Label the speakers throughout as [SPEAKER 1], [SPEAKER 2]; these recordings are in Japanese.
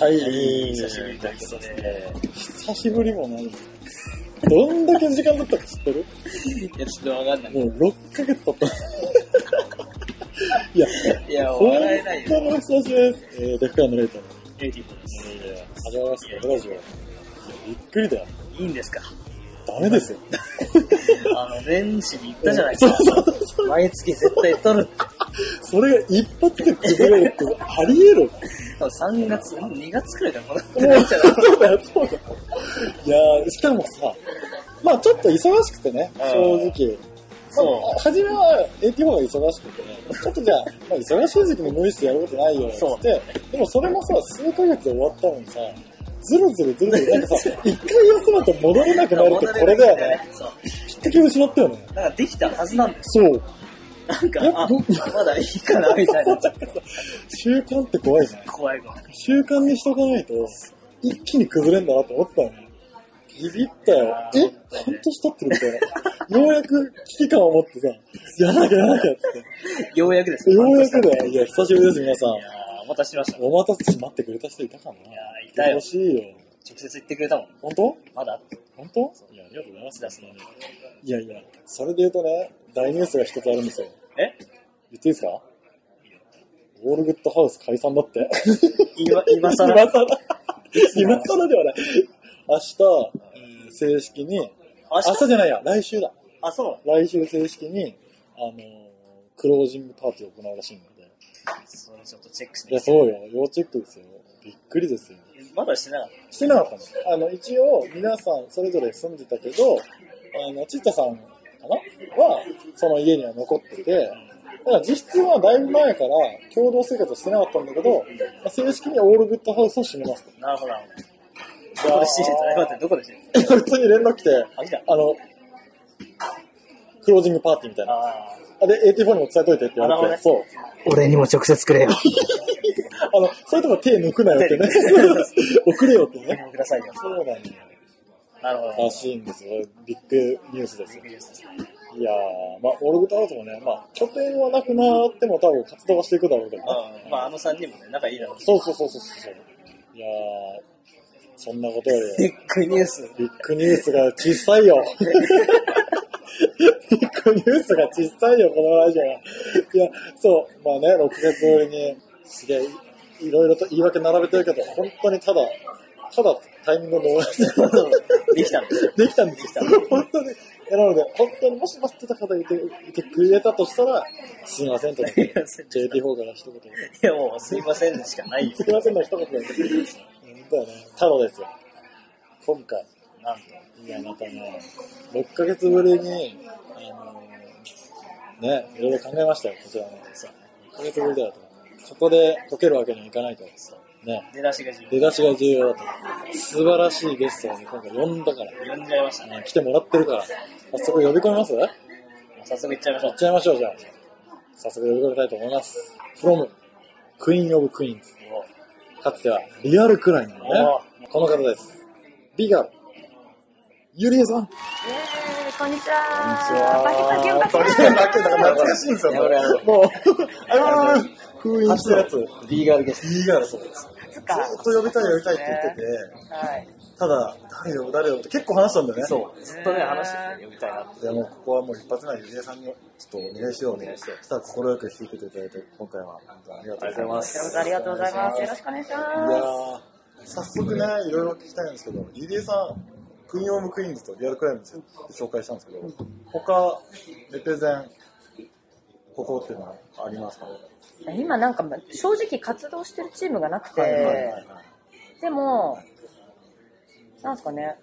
[SPEAKER 1] ラジオ。
[SPEAKER 2] はい、
[SPEAKER 1] 久しぶりということで。
[SPEAKER 2] 久しぶりもない。どんだけ時間だったか知ってる？
[SPEAKER 1] いや、ちょっとわかんない。
[SPEAKER 2] もう6ヶ月経った。いや、
[SPEAKER 1] いや、笑えないよ。
[SPEAKER 2] との久しぶりです。えー、デフカーのレイトの。
[SPEAKER 1] エイティブです。
[SPEAKER 2] いやいや、始まりましたよ、ラジオ。びっくりだよ。
[SPEAKER 1] いいんですか？
[SPEAKER 2] ダメですよ。
[SPEAKER 1] あの、年始に言ったじゃないですか。毎月絶対取るって。
[SPEAKER 2] それが一発で崩れるって、あり得る
[SPEAKER 1] ？3月、2月くらいからこの
[SPEAKER 2] もう、そうだよ、そうだよ。いやー、しかもさ、まあちょっと忙しくてね、
[SPEAKER 1] うん
[SPEAKER 2] 正直。
[SPEAKER 1] そう
[SPEAKER 2] 初めは AT4 が忙しくてね、ちょっとじゃあ、まあ、忙しい時期に無理してやることないよ、って、でもそれもさ、数ヶ月で終わったのにさ、ずるずるずるずる、なんかさ、一回休むと戻れなくなるってこれだよね。。きっかけを失ったよね。
[SPEAKER 1] なんかできたはずなんです。
[SPEAKER 2] そう。
[SPEAKER 1] なんか
[SPEAKER 2] え、
[SPEAKER 1] あ、
[SPEAKER 2] ど
[SPEAKER 1] まだいいかな、みたいな。
[SPEAKER 2] 習慣って怖いね。
[SPEAKER 1] 怖い怖い。
[SPEAKER 2] 習慣にしとかないと、一気に崩れんだなと思ったよね。ビビったよ。え半年経ってるみたいな。ようやく危機感を持ってさ、やらなきゃやらなきゃって。
[SPEAKER 1] ようやくです
[SPEAKER 2] ようやくだよ。いや、久しぶりです、皆さん
[SPEAKER 1] い。やー、お待たせしました。い
[SPEAKER 2] お待たせし待ってくれた人いたかな
[SPEAKER 1] やー、いたよ
[SPEAKER 2] 欲。しいよ。
[SPEAKER 1] 直接言ってくれたもん。
[SPEAKER 2] 本当？
[SPEAKER 1] まだ
[SPEAKER 2] 本当？いや、ありがとうございます。いやいや、それで言うとね、大ニュースが一つあるんですよ。
[SPEAKER 1] え？
[SPEAKER 2] 言っていいですか？オールグッドハウス解散だって。
[SPEAKER 1] 今、今更？
[SPEAKER 2] 今更今更ではない。明日、えー正式に、
[SPEAKER 1] 明
[SPEAKER 2] 明
[SPEAKER 1] 日
[SPEAKER 2] 日じゃないや、来週だ。
[SPEAKER 1] あ、そう。
[SPEAKER 2] 来週正式に、あのークロージングパーティーを行うらしいので。
[SPEAKER 1] それちょっとチェックし
[SPEAKER 2] いや、
[SPEAKER 1] て。
[SPEAKER 2] そうよ。要チェックですよ。びっくりですよ。
[SPEAKER 1] まだしてなかっ
[SPEAKER 2] してなかったの。あの、一応、皆さんそれぞれ住んでたけど、あの、ちったさんかなは、その家には残ってて、だから実質はだいぶ前から共同生活してなかったんだけど、まあ正式にオールグッドハウスを閉めますと。
[SPEAKER 1] た。なるほど、ど。どこで知りたって、どこで知りたい
[SPEAKER 2] 普通に連絡来て、
[SPEAKER 1] あ、
[SPEAKER 2] の、クロージングパーティーみたいな。
[SPEAKER 1] あ
[SPEAKER 2] あで、AT4 にも伝えといてって言われて、
[SPEAKER 1] あなる
[SPEAKER 2] そう。
[SPEAKER 1] ー俺にも直接くれよ。
[SPEAKER 2] あの、そういうとこ手抜くなよってね。送 れよってね。
[SPEAKER 1] くださいよ。
[SPEAKER 2] そうなんだよ。
[SPEAKER 1] なるほど。
[SPEAKER 2] らしいんですよ。ビッグニュースですよ。
[SPEAKER 1] ビッグニュースですね
[SPEAKER 2] いやー、まあ、オルグタハウスもね、まあ、拠点はなくなっても多分活動はしていくだろうけどね。
[SPEAKER 1] うん。まあ、あの3人もね、仲いいだろうし。
[SPEAKER 2] そうそうそうそうそう。いやー、そんなことより、
[SPEAKER 1] ビッグニュース。
[SPEAKER 2] ビッグニュースが小さいよ。ビッグニュースが小さいよ、このラジオは。いや、そう、まあね、6月ぶりに、すげえ、いろいろと言い訳並べてるけど、本当にただ、ただタイミングを逃して、
[SPEAKER 1] できたんですよ。
[SPEAKER 2] できたんですよ。本当に。なので、本当にもし待ってた方いていてくれたとしたら、すいませんと。
[SPEAKER 1] すいません
[SPEAKER 2] JT4 から一言。
[SPEAKER 1] いや、もう、すいませんでしかないよ。
[SPEAKER 2] すいませんの一言だよね。ただですよ。今回、
[SPEAKER 1] なんと。
[SPEAKER 2] いや、またね、6ヶ月ぶりに、あのーね、いろいろ考えましたよ、こちらも。
[SPEAKER 1] そうね。
[SPEAKER 2] 6ヶ月ぶりだよと。ここで解けるわけにはいかないと。ね、
[SPEAKER 1] 出だしが重要。
[SPEAKER 2] 出だしが重要だと。素晴らしいゲストをね、今回呼んだから、
[SPEAKER 1] 呼んじゃいましたね。
[SPEAKER 2] ね来てもらってるから、早速呼び込みます？や
[SPEAKER 1] 早速行っちゃいましょう
[SPEAKER 2] っ。ちゃいましょう、じゃあ。早速呼び込みたいと思います。from Queen of Queens。かつてはリアルクラインのね、この方です。ビガル。ゆりえさん。
[SPEAKER 3] こんにちは。
[SPEAKER 2] こんにちは懐かしいんですよ、これ。もう、あれは封印したやつ。
[SPEAKER 1] ビーガールゲスト。
[SPEAKER 2] ビガルそうです。ずっと呼びたい呼びたいって言ってて、
[SPEAKER 3] はい。
[SPEAKER 2] ただ、誰よ、誰よって結構話したんだよね。
[SPEAKER 1] そう。ずっとね、話してて呼びたいなって。
[SPEAKER 2] でもうここはもう一発目はゆりえさんにちょっとお願いしようお願いして。そしたら快く引き受けていただいて、今回は本当にありがとうございます。
[SPEAKER 3] ありがとうございます。よろしくお願いし
[SPEAKER 2] いや
[SPEAKER 3] ま
[SPEAKER 2] ー、早速ね、いろいろ聞きたいんですけど、ゆりえさん、 Queen of Queens と Real Crimes って紹介したんですけど、他、レペゼン、ここっていうのはありますか？
[SPEAKER 3] す。今なんか正直活動してるチームがなくて、
[SPEAKER 2] はいはいはいはい。
[SPEAKER 3] でも、なんですかね、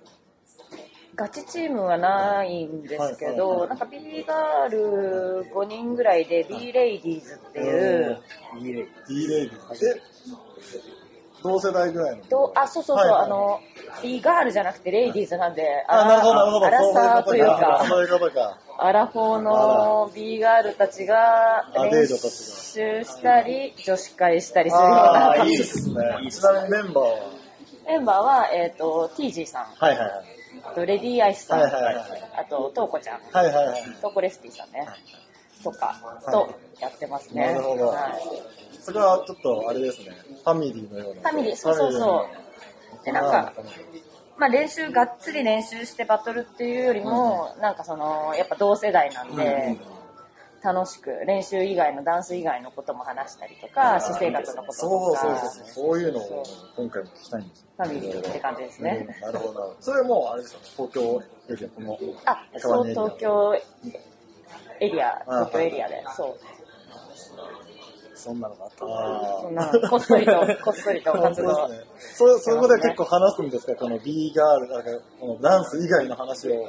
[SPEAKER 3] ガチチームはないんですけど、
[SPEAKER 2] はいはいはい
[SPEAKER 3] なんか B ガール5人ぐらいで B Ladies っていう。
[SPEAKER 2] B Lady で、同世代ぐらいの。
[SPEAKER 3] とあ、そうそうそう、
[SPEAKER 2] はいはい
[SPEAKER 3] あの、B girl じゃなくて ladies なんで、
[SPEAKER 2] あ、なるほど、なるほど。
[SPEAKER 3] アラサーというか、
[SPEAKER 2] そういうことか。
[SPEAKER 3] アラフォーの B ガールたちが練習したり、女子会したりするよう
[SPEAKER 2] あ
[SPEAKER 3] な
[SPEAKER 2] あ、いい
[SPEAKER 3] 感じ
[SPEAKER 2] っすね。ちなみにメンバーは？
[SPEAKER 3] メンバーは、えっ、と、TG さん、
[SPEAKER 2] はいはいはい。
[SPEAKER 3] あと Lady Ice さん、
[SPEAKER 2] はいはいはい
[SPEAKER 3] あと、トウコちゃん、
[SPEAKER 2] はいはいはい。
[SPEAKER 3] トウコレスピーさんね。とかとやってますね。
[SPEAKER 2] なるほど
[SPEAKER 3] はい
[SPEAKER 2] それはちょっとあれですね。ファミリーのような。
[SPEAKER 3] ファミリー、そうそうそう。で、なんか、まあ練習、がっつり練習してバトルっていうよりも、なんかその、やっぱ同世代なんで、楽しく練習以外のダンス以外のことも話したりとか、私生活のこと
[SPEAKER 2] そ
[SPEAKER 3] とか、
[SPEAKER 2] うそうそうそう。そういうのを今回も聞きたいんですよ。
[SPEAKER 3] ファミリーって感じですね。
[SPEAKER 2] なるほど。それもうあれですよ、東京エリア、この。
[SPEAKER 3] あ、そう、東京エリア、
[SPEAKER 2] あ
[SPEAKER 3] 東京エリアで、そう。
[SPEAKER 1] そんなのがあった。
[SPEAKER 2] あ
[SPEAKER 3] そんな、こっそりと、こっそりと
[SPEAKER 2] 本
[SPEAKER 3] 活動。
[SPEAKER 2] 当ですね。そ、そこで結構話すんですか？この B ガール、なんか、このダンス以外の話を。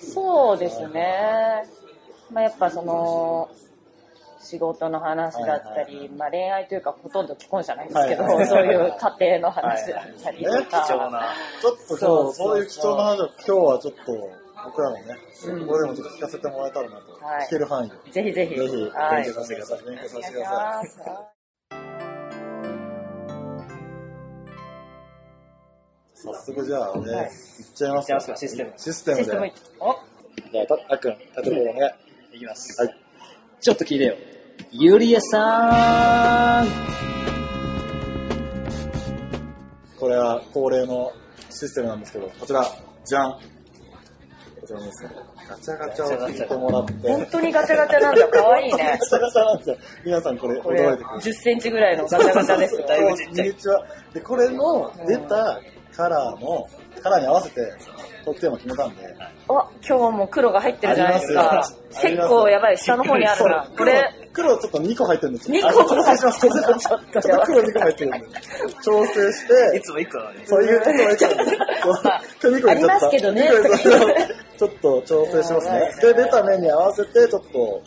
[SPEAKER 3] そうですね。まあやっぱその、仕事の話だったり、まあ恋愛というかほとんど既婚者なんですけど、
[SPEAKER 2] はいはい
[SPEAKER 3] そういう家庭の話だったりと
[SPEAKER 2] はい
[SPEAKER 3] か。
[SPEAKER 1] 貴重な。
[SPEAKER 2] ちょっと
[SPEAKER 3] そう
[SPEAKER 2] そう、そういう貴重な話を今日はちょっと、僕らもね、
[SPEAKER 3] うん
[SPEAKER 2] これでもちょっと聞かせてもらえたらなと。
[SPEAKER 3] はい
[SPEAKER 2] 聞ける範囲で。
[SPEAKER 3] ぜひぜひ。
[SPEAKER 2] ぜひ、勉
[SPEAKER 3] はい。
[SPEAKER 2] 強させてください。勉強させてください。早速じゃあね、
[SPEAKER 3] はい
[SPEAKER 2] いっちゃいます
[SPEAKER 1] かシステム
[SPEAKER 2] システムで。
[SPEAKER 3] システム、お
[SPEAKER 2] じゃあ、たあっくん、縦棒ね。
[SPEAKER 1] いきます。
[SPEAKER 2] はい。
[SPEAKER 1] ちょっと聞いてよ。ゆりえさん
[SPEAKER 2] これは恒例のシステムなんですけど、こちら、じゃん。こちらですね。ガチャガチャを引いてもらって。
[SPEAKER 3] 本当にガチャガチャなんだ。かわいいね。
[SPEAKER 2] ガチャガチャなんですよ。皆さんこれ
[SPEAKER 3] これ、
[SPEAKER 2] 驚いてくる。
[SPEAKER 3] 10センチぐらいのガチャガチャですよ。
[SPEAKER 1] だいぶちっちゃ。
[SPEAKER 2] で、これの出たカラーの、カラーに合わせてトークテーマ決めたんで、
[SPEAKER 3] お、今日も黒が入ってるじゃないですか。結構やばい。下の方にあるな。これ、
[SPEAKER 2] 黒、黒ちょっと2個入ってるんです
[SPEAKER 3] 2個も入ってる。ちょっと
[SPEAKER 2] ちょっと黒2個入ってるんで、調整して
[SPEAKER 1] い、つも一個。
[SPEAKER 2] そういう、そういう、そう今日2個
[SPEAKER 3] ありますけどね
[SPEAKER 2] ちょっと調整しますね。で、出た面に合わせて、ちょっと、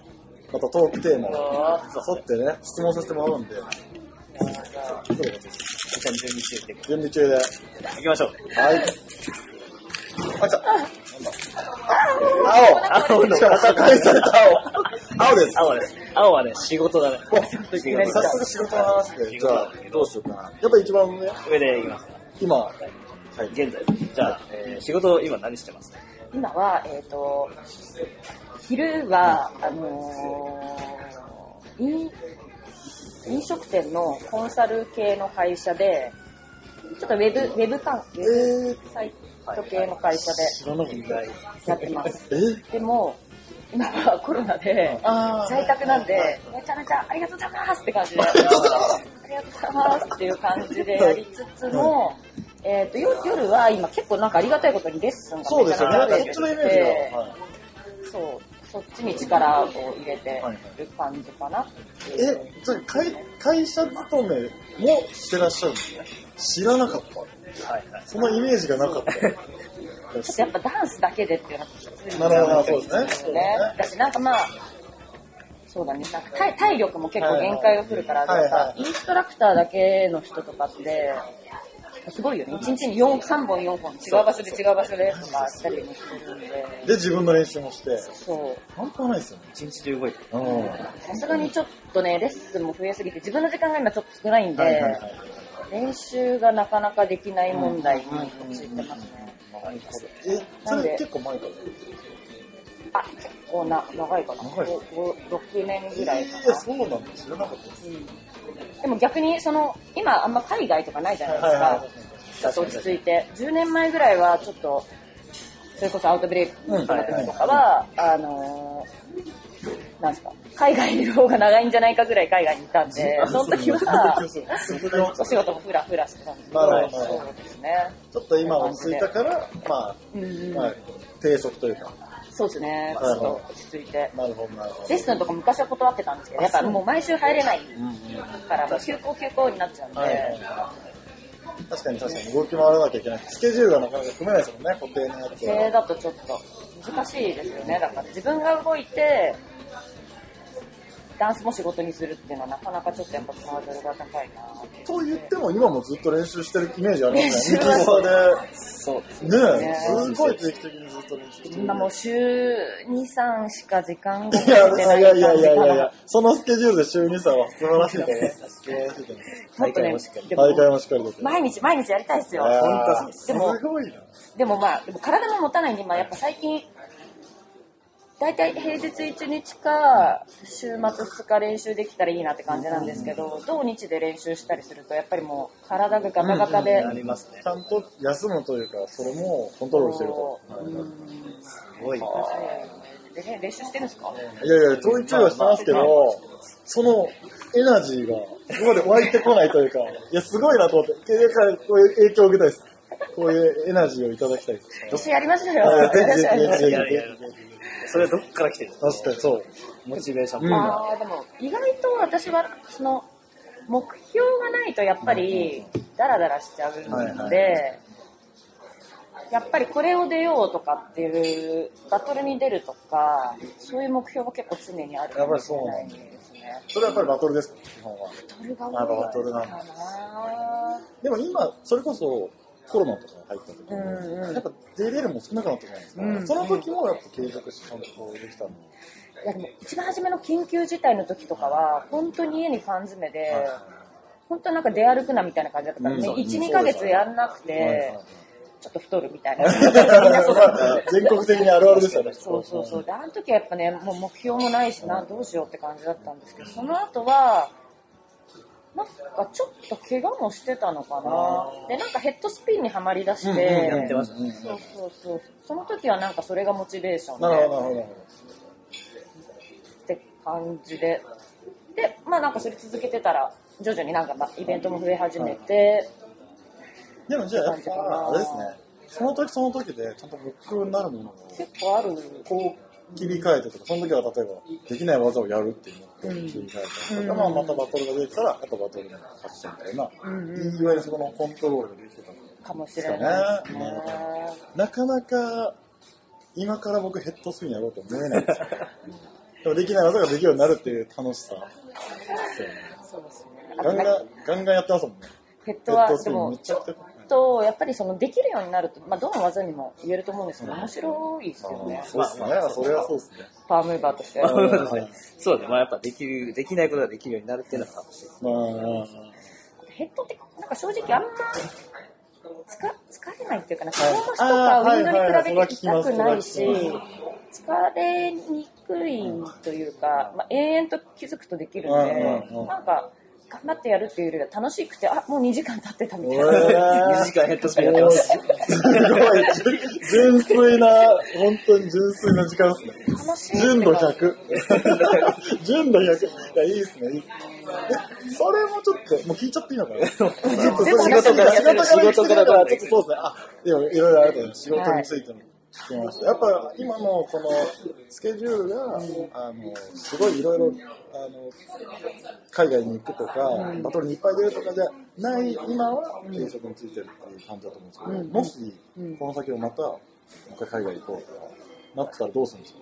[SPEAKER 2] またトークテーマを沿ってね、質問させてもらうんで、
[SPEAKER 1] 準備中で。
[SPEAKER 2] 準備中で。
[SPEAKER 1] 行きましょう。
[SPEAKER 2] はい。あ、来た。青
[SPEAKER 1] 青の
[SPEAKER 2] 赤返された青 青です。
[SPEAKER 1] 青です。青はね、仕事だね。
[SPEAKER 2] お早速仕事の話で、じゃあ、どうしようかな。やっぱ一番上、
[SPEAKER 1] 上で行きます。
[SPEAKER 2] 今、はい。
[SPEAKER 1] 現在。じゃあ、えー仕事今何してます
[SPEAKER 3] 今は、えっ、と、昼は、あのー飲飲食店のコンサル系の会社で、ちょっとウェブ、ウェブ関
[SPEAKER 2] え
[SPEAKER 3] 係、
[SPEAKER 2] ー、
[SPEAKER 3] サイト系の会社で。やってます。
[SPEAKER 2] え
[SPEAKER 3] でも、今はコロナで、
[SPEAKER 2] あ
[SPEAKER 3] 在宅なんで、めちゃめちゃありがとうございますって感じで、ありがとうございますっていう感じでやりつつも、えっ、と、よ夜は今結構なんかありがたいことにレッスンが
[SPEAKER 2] そうですよね。そっちのイメージ
[SPEAKER 3] て
[SPEAKER 2] が。はい
[SPEAKER 3] そう、そっちに力を入れて
[SPEAKER 2] はい
[SPEAKER 3] る感じかな。
[SPEAKER 2] え、それ会会社勤めもしてらっしゃるんですね。知らなかった。
[SPEAKER 1] はいはい。
[SPEAKER 2] そのイメージがなかった。
[SPEAKER 3] ちょっとやっぱダンスだけでっていうのはきつい
[SPEAKER 2] なるほど、そうですね。
[SPEAKER 3] ね。だしなんかまあ、そうだね、なんか体体力も結構限界が来るから、
[SPEAKER 2] はいはい
[SPEAKER 3] インストラクターだけの人とかって、すごいよね。1日に4 3本4本違う場所で違う場所でとかしたりもしてるんで、
[SPEAKER 2] で、自分の練習もして。
[SPEAKER 3] そう。
[SPEAKER 2] 半端ないですよね。
[SPEAKER 1] 一日で動いてる。
[SPEAKER 2] うん。
[SPEAKER 3] さすがにちょっとね、レッスンも増えすぎて、自分の時間が今ちょっと少ないんで、
[SPEAKER 2] はいはいはい。
[SPEAKER 3] 練習がなかなかできない問題に陥ってますね。
[SPEAKER 2] え、それ結構前から？
[SPEAKER 3] あ、結構な、長いかな。
[SPEAKER 2] 長い
[SPEAKER 3] 5 6年ぐらいか
[SPEAKER 2] えー、
[SPEAKER 3] な。
[SPEAKER 2] そうなんだ。知らなかったです。
[SPEAKER 3] うんでも逆に、その、今あんま海外とかないじゃないです
[SPEAKER 2] はいはい
[SPEAKER 3] か。ちょっと落ち着いて。10年前ぐらいはちょっと、それこそアウトブレイクの時とかは、あのー、なんですか、海外にいる方が長いんじゃないかぐらい海外にいたんで、その時は、お仕事もふらふらしてたんですけど、
[SPEAKER 2] なるほど
[SPEAKER 3] そうですね。
[SPEAKER 2] ちょっと今落ち着いたから、ま
[SPEAKER 3] うんうん
[SPEAKER 2] あ、まあ、低速というか。
[SPEAKER 3] そうですね、ちょっと落ち着いて。
[SPEAKER 2] なるほど、なるほど。
[SPEAKER 3] レッスンとか昔は断ってたんですけど、やっぱもう毎週入れないから、もう休校休校になっちゃうんで、
[SPEAKER 2] はいはい確かに確かに動き回らなきゃいけない。スケジュールがなかなか組めないですもんね、固定のやつ
[SPEAKER 3] それ
[SPEAKER 2] は。
[SPEAKER 3] だとちょっと難しいですよね。だから自分が動いて、ダンスも仕事にするっていうのはなかなかちょっとやっぱハードルが高いな
[SPEAKER 2] と言っても今もずっと練習してるイメージありますね。ミキサ
[SPEAKER 1] そうです。
[SPEAKER 2] ね
[SPEAKER 3] ね
[SPEAKER 2] え、すごい定期的にずっと練習してる。
[SPEAKER 3] 今もう週2、3しか時間が
[SPEAKER 2] いや
[SPEAKER 3] 取れてない
[SPEAKER 2] いやいやいやいやいや
[SPEAKER 3] ら。、
[SPEAKER 2] そのスケジュールで週2、3は素晴らしいと思います。素晴らしい
[SPEAKER 3] ね
[SPEAKER 1] 大会もしっかり
[SPEAKER 3] で
[SPEAKER 2] 大会
[SPEAKER 3] も
[SPEAKER 2] もしっかり。
[SPEAKER 3] 毎日毎日やりたいですよ。でも
[SPEAKER 2] すごいな。
[SPEAKER 3] でもまあ、でも体も持たないんで、まあやっぱ最近、大体平日1日か週末2日練習できたらいいなって感じなんですけど、土日で練習したりするとやっぱりもう体がガタガタで、
[SPEAKER 1] なりますね
[SPEAKER 2] ち。ゃんと休むというか、それもコントロールしてると。
[SPEAKER 3] うん
[SPEAKER 1] すごいな。
[SPEAKER 3] でね練習してるんですか？
[SPEAKER 2] いやいや、ちょいちょいはしてますけど、そのエナジーが、ここまで湧いてこないというか、いや、すごいなと思って、経営からこういう影響を受けたいです。こういうエナジーをいただきたいです。
[SPEAKER 3] 一緒にやりましょうよ。
[SPEAKER 1] それはどっから来てる
[SPEAKER 2] 確かにそう。
[SPEAKER 1] モチベーション。
[SPEAKER 2] うん
[SPEAKER 3] ああ、でも意外と私はその目標がないとやっぱりダラダラしちゃう
[SPEAKER 2] はいは
[SPEAKER 3] ので、やっぱりこれを出ようとかっていうバトルに出るとか、そういう目標は結構常にあるかもしれないですね。
[SPEAKER 2] それはやっぱりバトルですか、基本は。
[SPEAKER 3] バトルが
[SPEAKER 2] あバト
[SPEAKER 3] 多いかな。
[SPEAKER 2] でも今、それこそコロナとか入った時に、
[SPEAKER 3] うんうん
[SPEAKER 2] やっぱ出れるも少なくなったじゃないですか。
[SPEAKER 3] うん
[SPEAKER 2] その時もやっぱ継続してちゃんとできたの。
[SPEAKER 3] いやでも一番初めの緊急事態の時とかは本当に家に缶詰で、本当なんか出歩くなみたいな感じだったからね、
[SPEAKER 2] うん
[SPEAKER 3] 1、2ヶ月やんなくて、ちょっと太るみたいな。
[SPEAKER 2] 全国的にあるあるですよね。
[SPEAKER 3] そうそうそう。で、あの時はやっぱね、もう目標もないしな、どうしようって感じだったんですけど、その後は、なんかちょっと怪我もしてたのかな。で、なんかヘッドスピンにはまりだして、
[SPEAKER 2] うんうん
[SPEAKER 1] やってましたね。
[SPEAKER 3] そうそうそう。その時はなんかそれがモチベーションで
[SPEAKER 2] なるほど、なるほど
[SPEAKER 3] って感じで。で、まあなんかそれ続けてたら、徐々になんかまあイベントも増え始めて、
[SPEAKER 2] ど。でもじゃあやっぱ、あれですね。その時その時でちゃんと目標になるものを
[SPEAKER 3] 結構ある。
[SPEAKER 2] こう切り替えてとか、その時は例えばできない技をやるっていう目標に切り替えたりとか、
[SPEAKER 3] うん
[SPEAKER 2] まあまたバトルができたら、あとバトルに勝ちたみたいな、いわゆるそこのコントロールができてたの
[SPEAKER 3] かもしれないですね。
[SPEAKER 2] なかなか今から僕ヘッドスピンやろうと思えないですよ。でもできない技ができるようになるっていう楽しさ。
[SPEAKER 3] そうですね。あ
[SPEAKER 2] ガンガンガンガンやってますもんね。
[SPEAKER 3] ヘッドは、
[SPEAKER 2] ヘッドスピンめ、ちゃくちゃ。
[SPEAKER 3] と、やっぱりそのできるようになると、まあ、どの技にも言えると思うんですけど、面白いですよね。
[SPEAKER 2] そうっすね。それはそうっすね。
[SPEAKER 3] パワームーバーとして。
[SPEAKER 1] そうですね。まあやっぱできる、できないことができるようになるっていうのが楽しい。
[SPEAKER 2] まあ、
[SPEAKER 3] ヘッドって、なんか正直あんま、つか疲れないっていうかな、
[SPEAKER 2] はい
[SPEAKER 3] 顔とかウィンドに比べて痛くないし、疲れにくいというか、まあ、延々と気づくとできるんで
[SPEAKER 2] うんうんうん、
[SPEAKER 3] なんか、頑張ってやるっていうよりは楽しくて、あ、もう2時間経ってたみたいな。
[SPEAKER 1] 2時間ヘッドスピンやってます。
[SPEAKER 2] すごい、純粋な、本当に純粋な時間ですね。
[SPEAKER 3] 楽しい。
[SPEAKER 2] 純度100。純度100。いや、いいですね、いいっすね。えそれもちょっと、もう聞いちゃっていいのかなちょっとそれ
[SPEAKER 3] 仕事から
[SPEAKER 2] 仕事から
[SPEAKER 1] 仕事から
[SPEAKER 2] ちょっとそうですね。あ、でもいろいろあると思います。仕事についても聞きました。やっぱ今のこのスケジュールが、あの、すごいいろいろ、あの、海外に行くとか、バトルにいっぱい出るとかじゃない、今は定職についてるっていう感じだと思うんですけど、
[SPEAKER 3] うん。
[SPEAKER 2] もし
[SPEAKER 3] うん、
[SPEAKER 2] この先をまた、もう一回海外行こうとか、なったらどうするんですか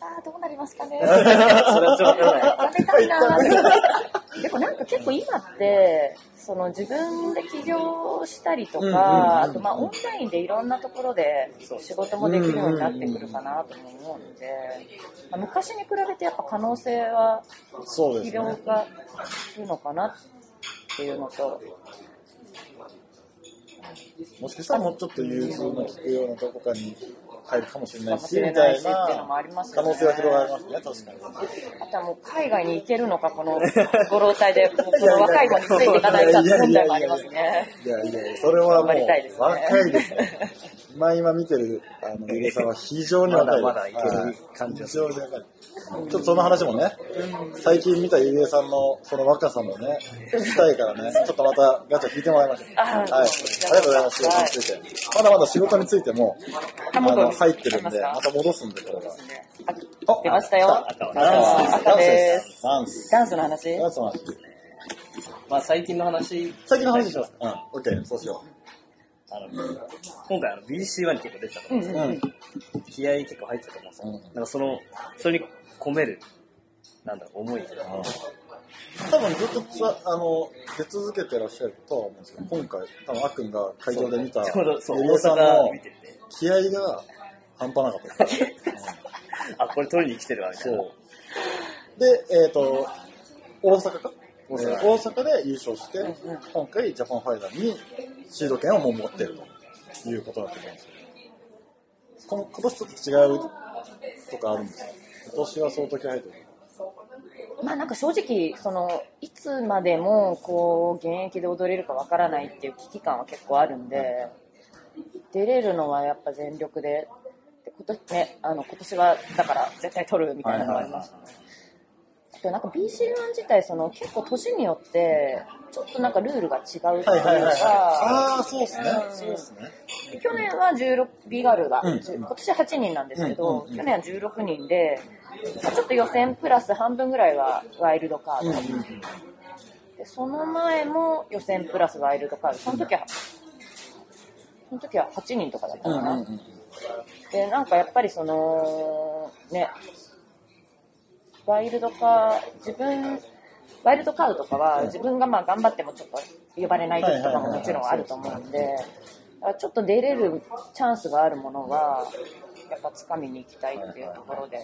[SPEAKER 3] あーどうなりますかね？
[SPEAKER 1] それはちょっとね
[SPEAKER 3] やめたいな でもなんか結構今って、その自分で起業したりと
[SPEAKER 2] うんうんうん
[SPEAKER 3] か、あとまあオンラインでいろんなところで仕事もできるようになってくるかなとも思うので、まあ昔に比べてやっぱ可能性は。広がるのかなっていうのと、
[SPEAKER 2] もしかしたらもうちょっと融通の利くようなとこかに入るかもしれないし、みたい
[SPEAKER 3] な
[SPEAKER 2] 可能性は広がりますね、確かに。
[SPEAKER 3] あとはもう海外に行けるのか、この ご老体で、この若い子についていかないかって問題もありますね。
[SPEAKER 2] いやいや、それはもう
[SPEAKER 3] 頑張りたいですね
[SPEAKER 2] 若いですね。今今見てる、あの、ゆげさんは非常に若いです。
[SPEAKER 1] まだまだいける
[SPEAKER 2] はい
[SPEAKER 1] 感じが
[SPEAKER 2] 非常に若い。ちょっとその話もね、最近見たゆげさんのその若さもね、したいからね、ちょっとまたガチャ聞いてもらいましょう。
[SPEAKER 3] あ
[SPEAKER 2] はい。ありがとうございます。仕事について。まだまだ仕事についても、あの、入ってるんで、また戻すんで、これは。
[SPEAKER 3] あ出ましたよ。
[SPEAKER 1] 赤
[SPEAKER 2] ダンス
[SPEAKER 3] 赤です。
[SPEAKER 2] ダンス。
[SPEAKER 3] ダンスの話？
[SPEAKER 2] ダンスの話。
[SPEAKER 1] まあ最近の話、
[SPEAKER 2] 最近の話します。うん。オッケー、そうしよ
[SPEAKER 1] あの、今回あの BC1 に結構出てたと思うんです
[SPEAKER 2] う。うん。
[SPEAKER 1] 気合結構入ってたと思うんですよ。
[SPEAKER 2] うん
[SPEAKER 1] なんかその、それに込める、なんだろう、思いが。
[SPEAKER 2] 多分ずっとあの出続けてらっしゃるとは思うんですけど、今回、多分あっくんが会場で見た、ゆげさんの気合が半端なかったです。
[SPEAKER 1] あ、これ取りに来てるわ、みたいな。
[SPEAKER 2] そう。で、えっ、と、大阪か？大
[SPEAKER 1] 阪
[SPEAKER 2] で優勝して、今回ジャパンファイナルにシード権をもう持ってるということだと思うんですよ。この今年ちょっと違うとかあるんですか？今年は相当気合入ってる。
[SPEAKER 3] まあなんか正直、その、いつまでも、こう、現役で踊れるかわからないっていう危機感は結構あるんで、出れるのはやっぱ全力で、で今年ね、あの、今年は、だから絶対取るみたいなのがありましたね。あとなんか BC1 自体、その、結構年によって、ちょっとなんかルールが違うっていうか、
[SPEAKER 2] ああ、そうですね。
[SPEAKER 3] うん
[SPEAKER 2] そうですね。
[SPEAKER 3] 去年は16、ビガルが、
[SPEAKER 2] うん
[SPEAKER 3] 10今年8人なんですけど、
[SPEAKER 2] うんうんうん
[SPEAKER 3] 去年は16人で、まあちょっと予選プラス半分ぐらいはワイルドカード。でその前も予選プラスワイルドカード。その時は、その時は8人とかだったかな。で、なんかやっぱりその、ね、ワイルドカー、自分、ワイルドカードとかは自分がまあ頑張ってもちょっと呼ばれない時とかももちろんあると思うんで、ちょっと出れるチャンスがあるものは、やっぱ掴みに行きたいっていうところで、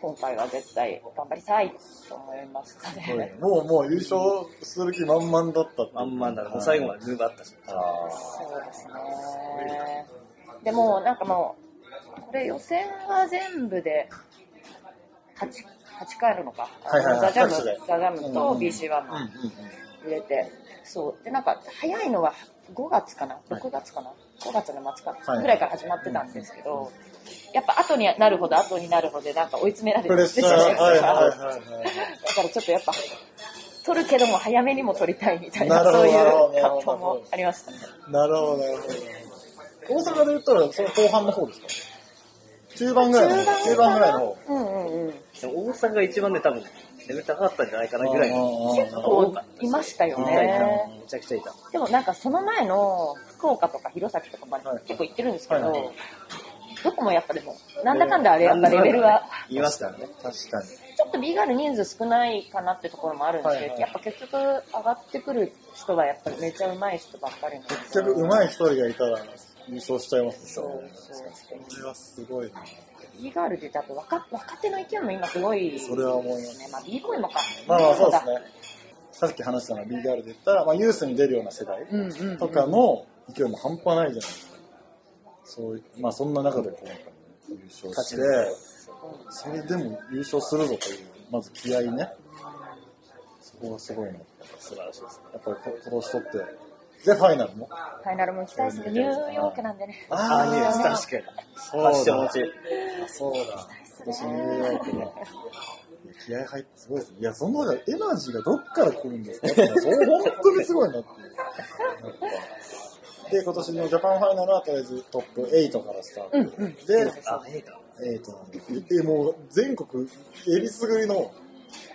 [SPEAKER 3] 今回は絶対頑張りたいと思いましたね。
[SPEAKER 2] もう、もう優勝する気満々だったって
[SPEAKER 1] まんまんだもう最後までムーブあったし。
[SPEAKER 2] あ
[SPEAKER 3] そうですね。でも、なんかもう、これ予選が全部で8、8回あるのか。
[SPEAKER 2] はいはいはい
[SPEAKER 3] ザ・ジャム、ザ・ジャムと
[SPEAKER 2] うんうん
[SPEAKER 3] BC1 の
[SPEAKER 2] あ。うんうん
[SPEAKER 3] 入れて、そう。で、なんか、早いのは5月かな ?6 月かな ?5 月の末か
[SPEAKER 2] はい
[SPEAKER 3] ぐらいから始まってたんですけど、やっぱ後になるほど後になるほどなんか追い詰められて
[SPEAKER 2] シャー、はいはいはい
[SPEAKER 3] だ
[SPEAKER 2] はい。
[SPEAKER 3] からちょっとやっぱ、取るけども早めにも取りたいみたいな、そういう葛藤もありましたね。
[SPEAKER 2] なるほど、なるほど。大阪で言ったら、その後半の方ですか？中盤ぐらいの方。中盤ぐらいの方。
[SPEAKER 3] うんうんうん。
[SPEAKER 1] でも大阪が一番で多分、レベル高かったんじゃないかなぐらいの。
[SPEAKER 3] 結構いましたよね。
[SPEAKER 1] めちゃくちゃいた。
[SPEAKER 3] でもなんかその前の福岡とか弘前とかまで結構行ってるんですけど、
[SPEAKER 2] はいはい
[SPEAKER 3] どこもやっぱでも、なんだかんだあれやっぱレベルは、
[SPEAKER 1] 言いましたよね。
[SPEAKER 2] 確かに。
[SPEAKER 3] ちょっと B ガール人数少ないかなってところもあるんですけど、
[SPEAKER 2] はいはい
[SPEAKER 3] やっぱ結局上がってくる人はやっぱりめちゃ上手い人ばっかりなんで。
[SPEAKER 2] 結局、上手い一人がいたら優勝しちゃいますね。
[SPEAKER 3] そうそうそう。
[SPEAKER 2] それはすごいな。
[SPEAKER 3] B ガールって言ったら若若手の勢いも今すごい、
[SPEAKER 2] それは思います
[SPEAKER 3] ね。まあ B ボーイもか。
[SPEAKER 2] まあまあそうですね。さっき話したのは B ガールで言ったら、まあユースに出るような世代。とかの勢いも半端ないじゃないですか。そういまあそんな中でこう、優勝して、それでも優勝するぞという、まず気合いね。そこがすごいな。
[SPEAKER 1] 素晴らしいです。
[SPEAKER 2] やっぱり今年とって。で、ファイナルも？
[SPEAKER 3] ファイナルも行きたいですね。ニューヨークなんでね。
[SPEAKER 2] あ
[SPEAKER 1] あ、いいです。
[SPEAKER 3] ね
[SPEAKER 1] 確かに。
[SPEAKER 2] そう
[SPEAKER 1] ファッション持ち。
[SPEAKER 2] そうだ。今年ニューヨークだ。気合入ってすごいですね。いや、その中でエナジーがどっから来るんですか？そう本当にすごいなってで、今年のジャパンファイナルはとりあえずトップ8からスタート。
[SPEAKER 3] うんうん。
[SPEAKER 2] で、
[SPEAKER 1] あ、いいか。
[SPEAKER 2] 8なんで。で、もう全国えりすぐりの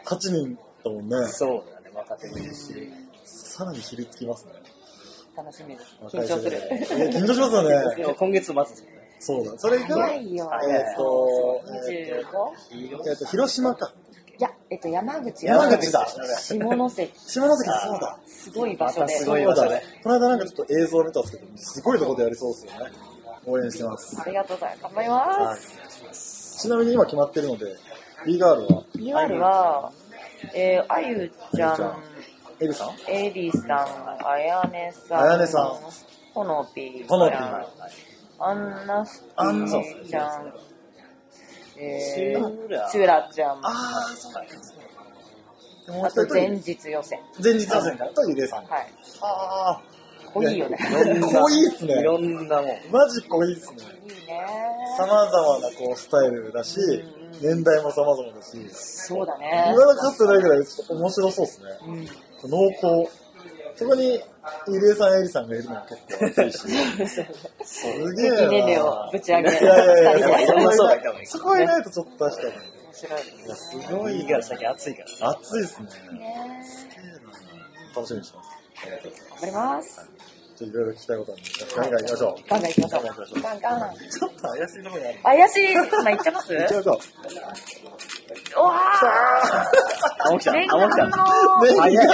[SPEAKER 2] 8人だもんね。
[SPEAKER 1] そうだね、若手もいるし。
[SPEAKER 2] さらにひりつきますね。
[SPEAKER 3] 楽しみです。緊張する。
[SPEAKER 2] え緊張しますよね。
[SPEAKER 1] 今月末ですよね。
[SPEAKER 2] そうだ。それが？えっと、えっ
[SPEAKER 3] 25?
[SPEAKER 2] と、えっと、広島か。
[SPEAKER 3] いや、えっと、山口
[SPEAKER 2] 山口だ
[SPEAKER 3] 下関。
[SPEAKER 2] 下関だ、そうだ。
[SPEAKER 3] すごい場所で。
[SPEAKER 1] すごい場所で。
[SPEAKER 2] この間なんかちょっと映像見たんですけど、すごいとこでやりそうですよね。応援してます。
[SPEAKER 3] ありがとうございます。頑張ります。
[SPEAKER 2] ちなみに今決まってるので、B ガールは、
[SPEAKER 3] PR は、えー、あゆちゃん、
[SPEAKER 2] エリさん？
[SPEAKER 3] エリさん、あやねさん、
[SPEAKER 2] あやねさん
[SPEAKER 3] ほのぴー
[SPEAKER 2] ほのぴー
[SPEAKER 3] ちゃん、アンナスティちゃん、えー、
[SPEAKER 1] ラ
[SPEAKER 3] チュラちゃん、
[SPEAKER 2] ああ、そうだ。もう
[SPEAKER 3] あ
[SPEAKER 2] 一人
[SPEAKER 3] と前日予選。
[SPEAKER 2] 前日予選からとゆれさん。
[SPEAKER 3] はい。
[SPEAKER 2] ああ。
[SPEAKER 3] 濃いよね。
[SPEAKER 2] 濃いっすね。
[SPEAKER 1] いろんなもん。
[SPEAKER 2] マジ濃いっすね。
[SPEAKER 3] いいね。
[SPEAKER 2] 様々なこうスタイルだし、年代も様々だし、
[SPEAKER 3] そうだね。
[SPEAKER 2] 今だかつてないぐらいちょっと面白そうですね。
[SPEAKER 3] うん。
[SPEAKER 2] 濃厚。そこに、ゆりえさん、えりさんがいるのも結構熱いし。すげえな。
[SPEAKER 3] 平均年齢をぶち上げ
[SPEAKER 2] いやいやいや、そこいないそこはいないとちょっと確かに。
[SPEAKER 3] 面白い。
[SPEAKER 2] いや、すごい
[SPEAKER 1] いいから最近暑いから。
[SPEAKER 2] 暑いですね。
[SPEAKER 3] ね
[SPEAKER 2] 楽しみにしてます。
[SPEAKER 3] 頑張ります。
[SPEAKER 2] じゃあいろいろ聞きたいことあるんで、ガンガン行きましょう。
[SPEAKER 3] ガンガン行きましょう。ガンガン。
[SPEAKER 2] ちょっと怪しいところにある。
[SPEAKER 3] 怪しい。今行っちゃいます
[SPEAKER 2] 行きましょう。
[SPEAKER 3] おわ
[SPEAKER 1] あ、起きた。
[SPEAKER 3] ー念
[SPEAKER 1] あ、起きた。
[SPEAKER 3] 願の。
[SPEAKER 2] ね、早い。な。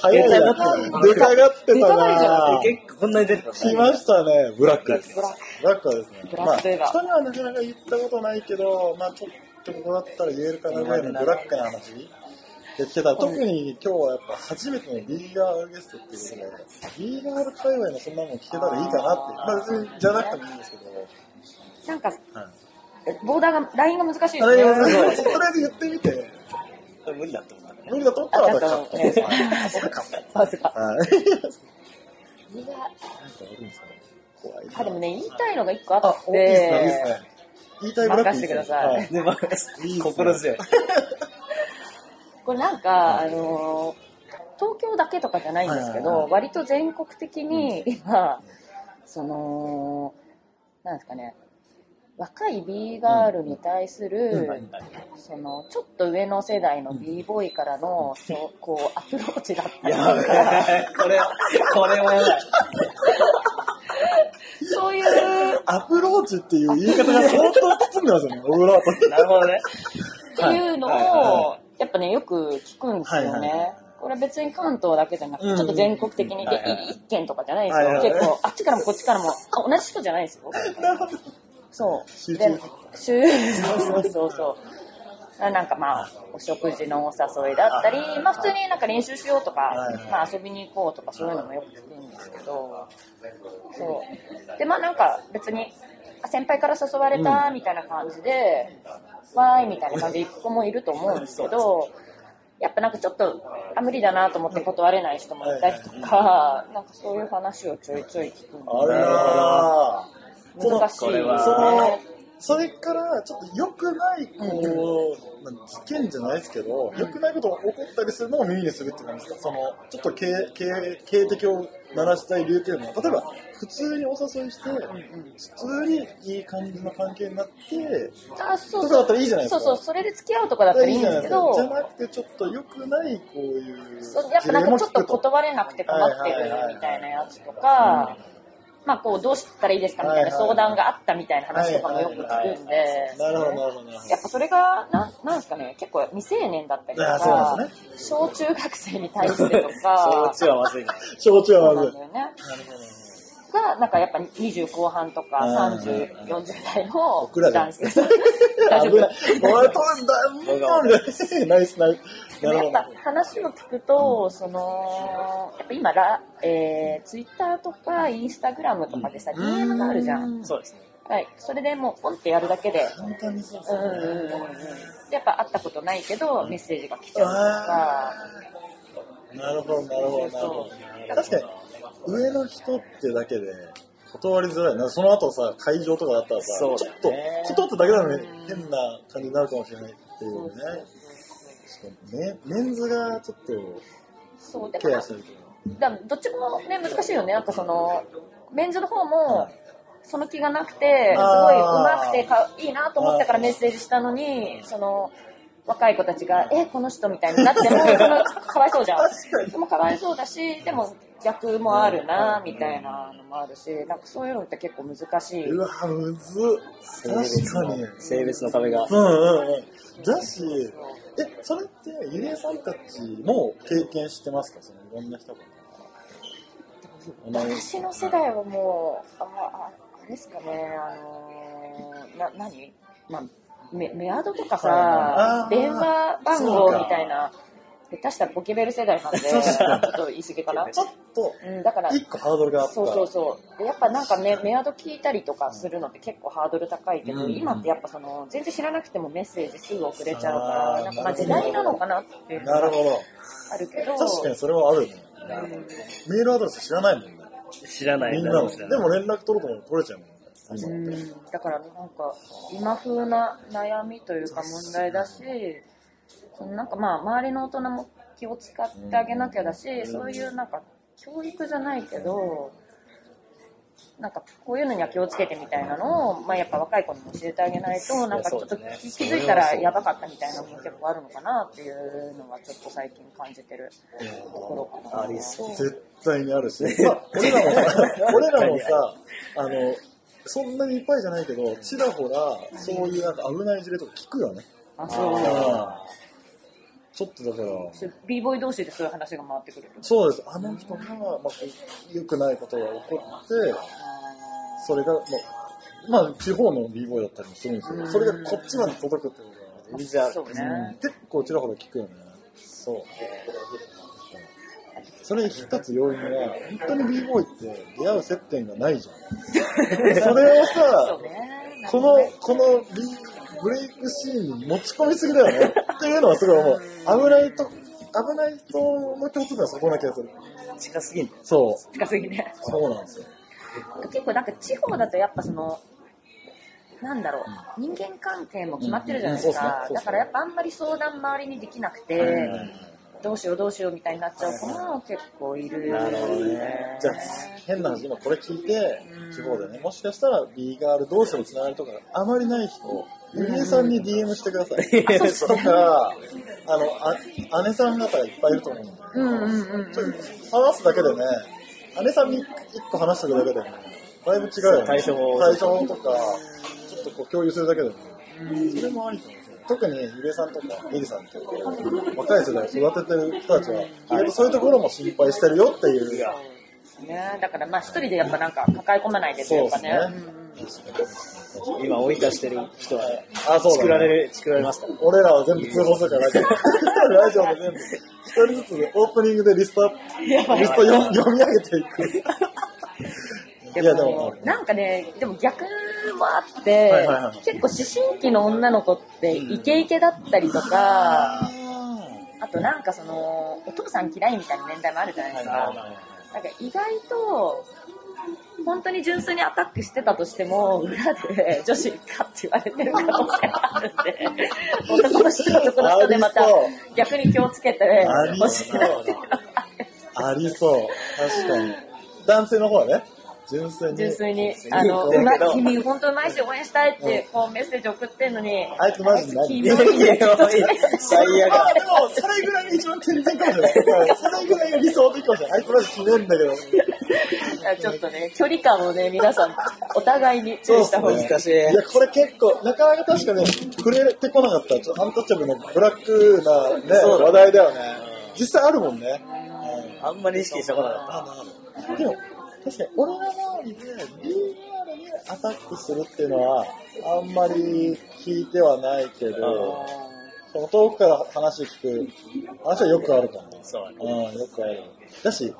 [SPEAKER 2] 早い。な。出かがってたな。
[SPEAKER 1] 結構こんなに出てた
[SPEAKER 2] 来ましたね、ブラック。です。
[SPEAKER 3] ブラック
[SPEAKER 2] はですね、
[SPEAKER 3] ブラ
[SPEAKER 2] まあ、
[SPEAKER 3] ックといえば。
[SPEAKER 2] 人にはなかなか言ったことないけど、まあちょっとここだったら言えるかなぐらいのブラックな話。で聞けた。ら、特に今日はやっぱ初めての B ガールゲストっていうことで、B ガール界隈のそんなもん聞けたらいいかなって、まあ別にじゃなくてもいいんですけど、
[SPEAKER 3] なんか、
[SPEAKER 2] はい
[SPEAKER 3] ボーダーが、ラインが難しいです
[SPEAKER 2] あれ、と
[SPEAKER 3] ね。
[SPEAKER 2] りあえず言ってみて、
[SPEAKER 1] 無理だと思う。
[SPEAKER 2] 無理だと思った
[SPEAKER 3] あ、
[SPEAKER 2] らあで
[SPEAKER 3] もね、言いたいのが一個あって、
[SPEAKER 2] ね。言いたいブラック
[SPEAKER 3] 任せてください。
[SPEAKER 1] 心強い。
[SPEAKER 3] これなんか、あのー東京だけとかじゃないんですけど、割と全国的に今、その、なんですかね、若い B ガールに対す
[SPEAKER 2] うん
[SPEAKER 3] る、その、ちょっと上の世代の B ボーイからの、そうこう、アプローチだったりとか、
[SPEAKER 1] い。これ、これはやばい。
[SPEAKER 3] そういう、
[SPEAKER 2] アプローチっていう言い方が相当包んでますよね、オブラート。
[SPEAKER 1] なるほどね。
[SPEAKER 3] っていうのを、やっぱね、よく聞くんですよ
[SPEAKER 2] はいはいは
[SPEAKER 3] ね。これは別に関東だけじゃなくて、
[SPEAKER 2] うん
[SPEAKER 3] ちょっと全国的に、で
[SPEAKER 1] はいはい
[SPEAKER 3] 一軒とかじゃないですよ。
[SPEAKER 2] はいはい
[SPEAKER 3] 結構、あっちからもこっちからも、あ同じ人じゃないですよ。そう。で、集そうそうそうそう。あなんかまあ、お食事のお誘いだったり、まあ普通になんか練習しようとかまあ遊びに行こうとかそういうのもよく聞くんですけど、そう。で、まあなんか別に、あ先輩から誘われたみたいな感じで、わーいみたいな感じで行く子もいると思うんですけど、やっぱなんかちょっと、あ、無理だなと思って断れない人もいたりとか、なんかそういう話をちょいちょい聞くんで
[SPEAKER 2] あらー。
[SPEAKER 3] 難しい。
[SPEAKER 2] その
[SPEAKER 3] ね。
[SPEAKER 2] それから、ちょっと良くない、こう、まあ事件じゃないですけど、良くないことが起こったりするのを耳にするって感じですかその、ちょっと警、警、警笛を鳴らしたい理由っていうのは、例えば、普通にお誘いして、普通にいい感じの関係になって、
[SPEAKER 3] あ、そう
[SPEAKER 2] とかだったらいいじゃないですか。
[SPEAKER 3] そうそう、それで付き合うとかだったらいいんですけど、
[SPEAKER 2] じゃなくて、ちょっと良くない、こういう。
[SPEAKER 3] そうやっぱなんかちょっと断れなくて困ってるみたいなやつとか、まあこうどうしたらいいですかみたいな相談があったみたいな話とかもよく聞くんで、
[SPEAKER 2] なるほど、なるほど。
[SPEAKER 3] やっぱそれが、なんなんですかね、結構未成年だったりとか
[SPEAKER 2] んで、
[SPEAKER 3] 小中学生に対してと
[SPEAKER 1] そ
[SPEAKER 3] か
[SPEAKER 1] っ、ちはまずいな。
[SPEAKER 2] 焼酎
[SPEAKER 3] そう
[SPEAKER 2] はまずい。
[SPEAKER 3] なんだよね。が、なんかやっぱ20後半とか
[SPEAKER 2] うん
[SPEAKER 3] 30、40代の男性。大丈夫
[SPEAKER 2] 危ない。おい、取るんだ、うんナイス、ナイス。
[SPEAKER 3] やっぱ。話を聞くと、その、やっぱ今ラ、えー、ツイッターとかインスタグラムとかでさ、DM があるじゃん。
[SPEAKER 1] そうですね。
[SPEAKER 3] はい。それでもうポンってやるだけで、
[SPEAKER 2] 簡単にそう
[SPEAKER 3] うんうんうんうん。でやっぱ会ったことないけど、メッセージが来ちゃうとか、
[SPEAKER 2] なるほど、なるほど、なるほど。確かに、上の人ってだけで、断りづらいな。その後さ、会場とかだったらさ、
[SPEAKER 1] そう
[SPEAKER 2] ちょっと断っただけなのに変な感じになるかもしれないっていうね。ねメンズがちょっと
[SPEAKER 3] そう、で
[SPEAKER 2] ケアしてるけど。
[SPEAKER 3] だどっちもね、難しいよね。なんかその、メンズの方も、その気がなくて、すごい
[SPEAKER 2] あー
[SPEAKER 3] 上手くてかいいなと思ったからメッセージしたのに、その、若い子たちが、え、この人みたいになっても、そのかわいそうじゃん。でもかわいそうだし、でも逆もあるな、みたいなのもあるし、なんかそういうのって結構難しい。
[SPEAKER 2] うわ、むずっ。確かに。
[SPEAKER 1] 性別の壁が。
[SPEAKER 2] うんうんうん。だし、え、それって、ゆりえさんたちも経験してますか？そのいろんな人が。
[SPEAKER 3] 私の世代はもう、あ、ああれですかね、あのーな、何？まあ、メメアドとかさ電話番号みたいな、下手したらポケベル世代なんで、ちょっと言い過ぎかな？
[SPEAKER 2] ちょっと、
[SPEAKER 3] うん、だから、
[SPEAKER 2] 一個ハードルがあった。
[SPEAKER 3] そうそうそう。でやっぱなんかメメアド聞いたりとかするのって結構ハードル高いけど、
[SPEAKER 2] うん
[SPEAKER 3] 今ってやっぱその、全然知らなくてもメッセージすぐ送れちゃうから、なんかまあ時代なのかなっていうのが
[SPEAKER 2] なるほど。
[SPEAKER 3] あるけど、
[SPEAKER 2] 確かにそれはあるね。メールアドレス知らないもんね。
[SPEAKER 1] 知らない。
[SPEAKER 2] みんなの。
[SPEAKER 1] 誰も知らない
[SPEAKER 2] でも連絡取ろうと思取れちゃうもんね。
[SPEAKER 3] うんだからなんか今風な悩みというか問題だし、そのなんかまあ周りの大人も気を使ってあげなきゃだし、そういうなんか教育じゃないけど、なんかこういうのには気をつけてみたいなのを、まあやっぱ若い子にも教えてあげないと、なんかちょっと気気づいたらやばかったみたいなのも結構あるのかなっていうのはちょっと最近感じてるところかな。
[SPEAKER 1] ありそう
[SPEAKER 2] 絶対にあるし。まあ、俺らもさ、俺らもさ、あの、そんなにいっぱいじゃないけど、ちらほら、そういうなんか危ない事例とか聞くよね。
[SPEAKER 3] あ、そう。
[SPEAKER 2] ちょっとだから、
[SPEAKER 3] b ボーイ同士でそういう話が回ってくる。
[SPEAKER 2] そうです。あの人が、まあ、良くないことが起こって、それが、まあ、まあ、地方の b ボーイだったりもするんですよ。それがこっちまで届くってことが、
[SPEAKER 1] じゃあ、
[SPEAKER 3] そうね。
[SPEAKER 2] 結構ちらほら聞くよね。
[SPEAKER 1] そう。
[SPEAKER 2] それ一つ要因は、本当に b ボーイって出会う接点がないじゃん。それをさ
[SPEAKER 3] ね。
[SPEAKER 2] この、このビブレイクシーンに持ち込みすぎだよね。っていうのはすごい思う。危ないと、危ない人の共通点はそこな気がする。
[SPEAKER 1] 近すぎん。
[SPEAKER 2] そう。
[SPEAKER 3] 近すぎね。
[SPEAKER 2] そうなんですよ。
[SPEAKER 3] 結構なんか地方だとやっぱその、なんだろう、人間関係も決まってるじゃないです
[SPEAKER 2] うんうん
[SPEAKER 3] か。
[SPEAKER 2] そうですね
[SPEAKER 3] だからやっぱあんまり相談周りにできなくて、どうしようどうしようみたいになっちゃう子も結構いる。
[SPEAKER 1] なるほどね。
[SPEAKER 2] じゃあ、変な話、今これ聞いて、地方でね、もしかしたら B ガール同士のつながりとかあまりない人、ゆりえさんに DM してください。そしたら、あの、あ姉さん方がいっぱいいると思うんで、
[SPEAKER 3] うんうんうん
[SPEAKER 2] ちょっと話すだけでね、姉さんに一個話しておくだけでね、だいぶ違うよね。
[SPEAKER 1] 対処法
[SPEAKER 2] とか、ちょっとこう共有するだけでね、それもありかもしれない。特にゆりえさんとかエリさんって若い世代を育ててる人たちは、意外とそういうところも心配してるよっていう。
[SPEAKER 3] ね、だからまあ一人でやっぱなんか抱え込まないでというかね。
[SPEAKER 2] そうですね
[SPEAKER 1] 今追い出してる人は、
[SPEAKER 2] あ、そうだね
[SPEAKER 1] 作られる、作られますから。
[SPEAKER 2] 俺らは全部通報するからラジオ。ラジオで全部、一人ずつでオープニングでリスト、リスト読み上げていく。
[SPEAKER 3] でも
[SPEAKER 2] も、
[SPEAKER 3] なんかね、でも逆もあって、
[SPEAKER 2] はいはいはい。
[SPEAKER 3] 結構思春期の女の子ってイケイケだったりとか、あとなんかその、お父さん嫌いみたいな年代もあるじゃないですか。なんか意外と、本当に純粋にアタックしてたとしても、裏で女子かって言われてる可能性があるんで、男の人は男の人でまた逆に気をつけて
[SPEAKER 2] あり
[SPEAKER 3] ほしいなっていうのが
[SPEAKER 2] ありそう。確かに。男性の方はね、純粋に。
[SPEAKER 3] 純粋に、あの、うまい、君本当うまいし応援したいって、こうメッセージ送ってんのに、
[SPEAKER 2] あいつマジで何
[SPEAKER 1] 最悪
[SPEAKER 2] あでも、それぐらいが一番健全かもしれない。それぐらいが理想的かもしれない。あいつマジひねんだけど。
[SPEAKER 3] ちょっとね、距離感をね、皆さん、お互いに注意した方がいい。
[SPEAKER 1] 難しい。
[SPEAKER 2] いや、これ結構、なかなか確かね、触れてこなかった、ちょっとアンタッチャブルのブラックなね、話題だよね。実際あるもんね。
[SPEAKER 1] あんまり意識したことなかっ
[SPEAKER 2] でも、確かに俺の周りで BR にアタックするっていうのは、あんまり聞いてはないけど、その遠くから話聞く、話はよくあるかも。
[SPEAKER 1] た。そうだね。
[SPEAKER 2] うん、よくある。だし、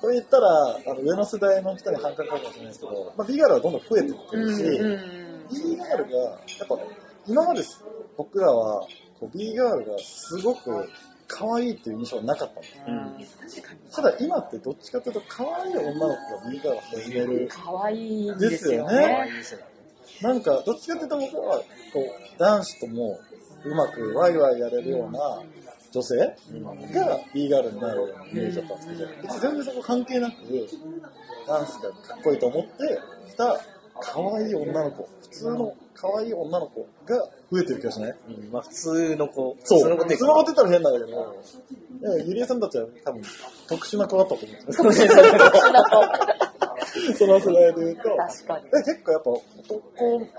[SPEAKER 2] これ言ったら、あの上の世代の人に反感かもしれないですけど、まあ、BR はどんどん増えていってるし、B ガールが、やっぱ、今まで僕らは、こう B ガールがすごく可愛いっていう印象はなかったの。
[SPEAKER 1] うん。
[SPEAKER 2] ただ今ってどっちかというと、可愛い女の子が B ガールを始める。
[SPEAKER 3] 可愛いんですよ
[SPEAKER 2] ですよ
[SPEAKER 3] ね。
[SPEAKER 2] なんか、どっちかというと僕は、こう、男子ともうまくワイワイやれるような女性が B ガールになるようなイメージだったんですけど、別に全然そこ関係なく、ダンスがかっこいいと思ってきた可愛い女の子、普通の可愛い女の子が増えてる気がしない？
[SPEAKER 1] うんまあ普通の子、
[SPEAKER 2] そう。
[SPEAKER 1] 普通の子って
[SPEAKER 2] 言ったら変なんだけど、いやゆりえさんたちは多分特殊な子だったと思う。んですよ。その世代で言うと。
[SPEAKER 3] 確かに。
[SPEAKER 2] で結構やっぱ男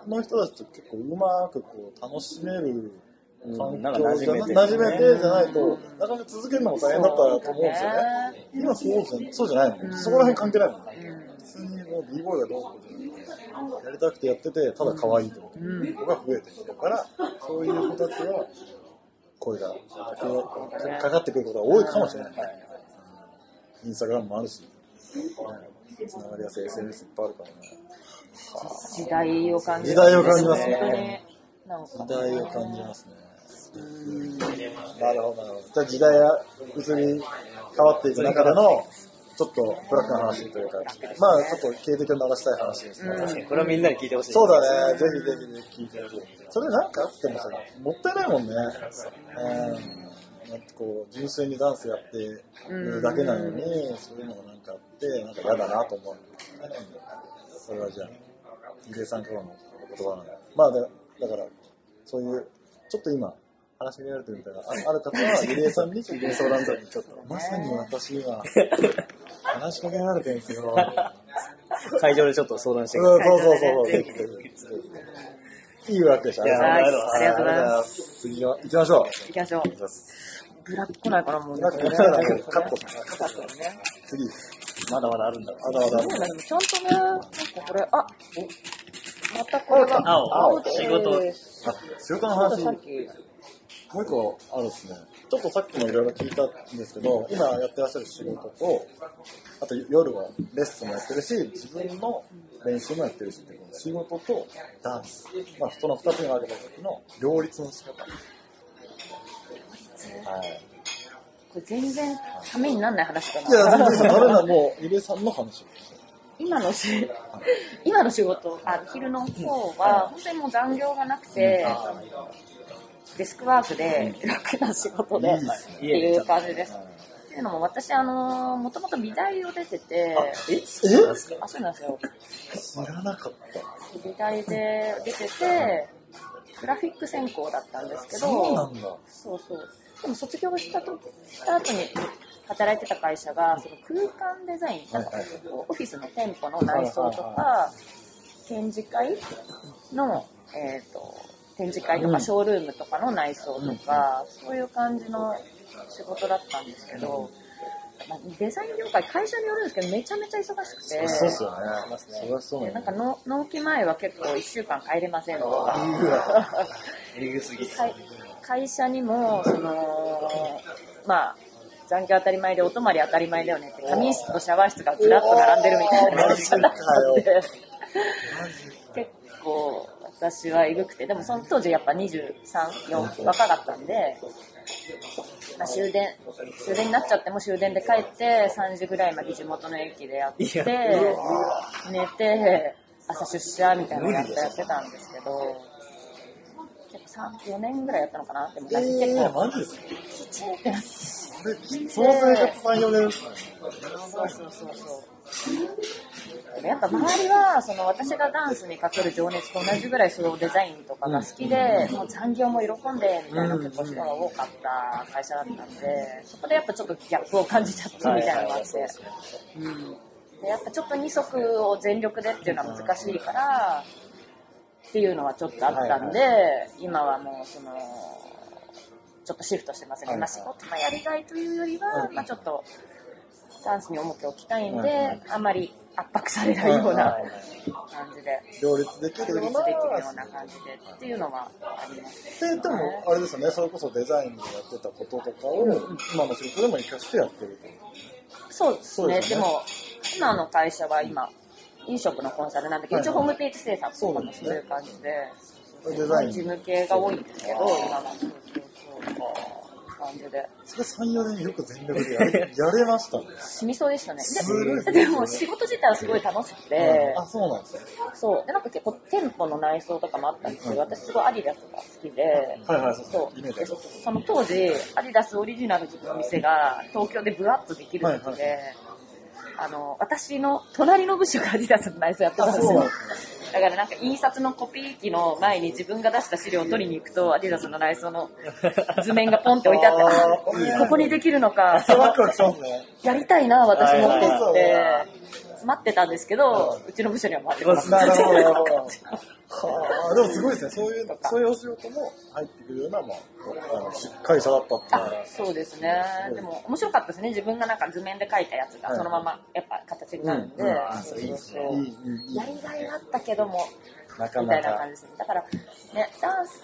[SPEAKER 2] の人たちと結構うまくこう楽しめる環じゃな馴染めてじゃないと、なかなか続けるのも大変だったと思うんですよね。今そうじゃそうじゃないの、そこら辺関係ないの、普通にもう b ボーイがどうこうじゃやりたくてやってて、ただ可愛いと思ってる子が増えてきてるから、そういう子たちは声がかかってくることが多いかもしれない。インスタグラムもあるし、ねつながりやすい SNS いっぱいあるからね。
[SPEAKER 3] 時代を感じ
[SPEAKER 2] 時代を感じますね時代を感じますね。なるほど、なるほど。じゃあ時代が移り変わっていく中での、ちょっとブラックな話というか、まあちょっと経歴を流したい話ですね。
[SPEAKER 1] これはみんなに聞いてほしい。
[SPEAKER 2] そうだね、ぜひぜひ聞いてほしい。それなんかあってもさ、もったいないもんね。うん。なんかこう、純粋にダンスやってるだけなのに、そういうのがなんかあって、なんか嫌だなと思う。それはじゃあ、入江さんからのお言葉なので。まあだ、だから、そういう、ちょっと今、話しかけられてるみたいな、あある方は、入江さんにちょっと相談所にちょっと、まさに私今、話しかけられてるんですよ。
[SPEAKER 1] 会場でちょっと相談して
[SPEAKER 2] うん
[SPEAKER 1] ください。
[SPEAKER 2] そうそうそう。ぜひぜひ。いいわけでした。
[SPEAKER 1] ありがとうございます。
[SPEAKER 2] 次は行きましょう。
[SPEAKER 3] 行きましょう。ブラック来ないかな、もうね。
[SPEAKER 2] なんかこれからカットします。
[SPEAKER 3] カットね。
[SPEAKER 2] 次。
[SPEAKER 1] まだまだあるんだ。
[SPEAKER 2] あだあだ。
[SPEAKER 3] そうだ、でもちゃんとね、なんかこれ、あ、おまたこれが
[SPEAKER 1] 青。仕事
[SPEAKER 2] 仕事の話もう一個あるですね。ちょっとさっきもいろいろ聞いたんですけど、今やってらっしゃる仕事と、あと夜はレッスンもやってるし、自分の練習もやってるしっていう、仕事とダンス。まあ、その二つに分けた時の両立の仕方。はい。
[SPEAKER 3] これ全然ためにならない話だ
[SPEAKER 2] いや、全然、
[SPEAKER 3] な。
[SPEAKER 2] あれはもう、ゆべさんの話を。
[SPEAKER 3] 今のし、今の仕事、あ昼の方は、本当にもう残業がなくて、デスクワークで楽な仕事で、っていう感じです。っていうのも、私、あの、もともと美大を出てて、
[SPEAKER 1] え？
[SPEAKER 2] え
[SPEAKER 3] あ、そうなんですよ。
[SPEAKER 2] 知らなかった。
[SPEAKER 3] 美大で出てて、グラフィック専攻だったんですけど、
[SPEAKER 2] そうなんだ。
[SPEAKER 3] そうそう。でも卒業したとした後に働いてた会社が、その空間デザイン、なんかオフィスの店舗の内装と
[SPEAKER 2] はい
[SPEAKER 3] か、展示会の、えっ、と、展示会と
[SPEAKER 2] うん
[SPEAKER 3] かショールームとかの内装とか、そういう感じの仕事だったんですけど、まあデザイン業界、会社によるんですけど、めちゃめちゃ忙しくて、
[SPEAKER 2] そうっすよね。そりゃそう
[SPEAKER 3] で
[SPEAKER 2] ね
[SPEAKER 3] なんかの納期前は結構1週間帰れませんとか。
[SPEAKER 1] えぐすぎ。
[SPEAKER 3] 会会社にも、その、まあ、残業当たり前でお泊まり当たり前だよねって、仮眠室とシャワー室がずらっと並んでるみたいな会社だっで、結構私はえぐくて、でもその当時やっぱ23、4若かったんで、まあ、終電、終電になっちゃっても終電で帰って、3時ぐらいまで地元の駅でやって、寝て、朝出社みたいなのやってやってたんですけど、結構3、4年ぐらいやったのかなでも
[SPEAKER 2] え
[SPEAKER 3] 結
[SPEAKER 2] ー、
[SPEAKER 3] 構、ってなって、
[SPEAKER 2] その生活3、4年ですね。
[SPEAKER 3] そうそうそうそう。でもやっぱ周りは、その私がダンスにかける情熱と同じぐらいそのデザインとかが好きで、もう残業も喜んで、みたいな結構人が多かった会社だったんで、そこでやっぱちょっとギャップを感じちゃったみたいなのがあって、うん。で、やっぱちょっと二足を全力でっていうのは難しいから、っていうのはちょっとあったんで、今はもうその、ちょっとシフトしてますね。
[SPEAKER 2] はい
[SPEAKER 3] まあ仕事のやりがいというよりは、まあちょっと、ダンスに重きを置きたいんで、
[SPEAKER 2] はいはい。
[SPEAKER 3] あんまり圧迫されないような
[SPEAKER 2] はいはい。
[SPEAKER 3] 感じで、
[SPEAKER 2] 両立できるような
[SPEAKER 3] 感じで。っていうのはあります。
[SPEAKER 2] で、でも、あれですよね、それこそデザインでやってたこととかを、今の仕事でも活かしてやってる
[SPEAKER 3] そうですね。
[SPEAKER 2] ね。
[SPEAKER 3] でも、今の会社は今、飲食のコンサルなんだけど、一応ホームページ制作とかもそういう感じで、
[SPEAKER 2] と。デザイン。
[SPEAKER 3] 事務系が多いんですけど、今は。そうそうそう、感じで。
[SPEAKER 2] それ3、4年よく全力でやれ やれましたね。
[SPEAKER 3] 染みそうでしたね。
[SPEAKER 2] すごい
[SPEAKER 3] ででも仕事自体はすごい楽しくて、
[SPEAKER 2] あ、そうなんですね。
[SPEAKER 3] そう。で、なんか結構店舗の内装とかもあったんですけど、私すごいアディダスが好きで、
[SPEAKER 2] はいはい、そう
[SPEAKER 3] そうそその当時、アディダスオリジナルズの店が東京でブワッとできる時で、
[SPEAKER 2] はい
[SPEAKER 3] あの、私の隣の部署がアディダスの内装やってたんですよ。だからなんか印刷のコピー機の前に自分が出した資料を取りに行くと、アディダスの内装の図面がポンって置いてあって、ここにできるのか。やりたいな、私もって言っ
[SPEAKER 2] はい
[SPEAKER 3] て、待ってたんですけど、うちの部署には回ってこなかった。
[SPEAKER 2] はあ、でもすごいですね。そういう、そういうお仕事も入ってくるような、まあ、会社だったっていう。
[SPEAKER 3] そうですね。でも面白かったですね。自分がなんか図面で描いたやつが
[SPEAKER 2] はい
[SPEAKER 3] そのままやっぱ形になるんで、や。りがいあったけども、
[SPEAKER 2] なか
[SPEAKER 3] みたいな。感じですね。だから、ね、ダンス、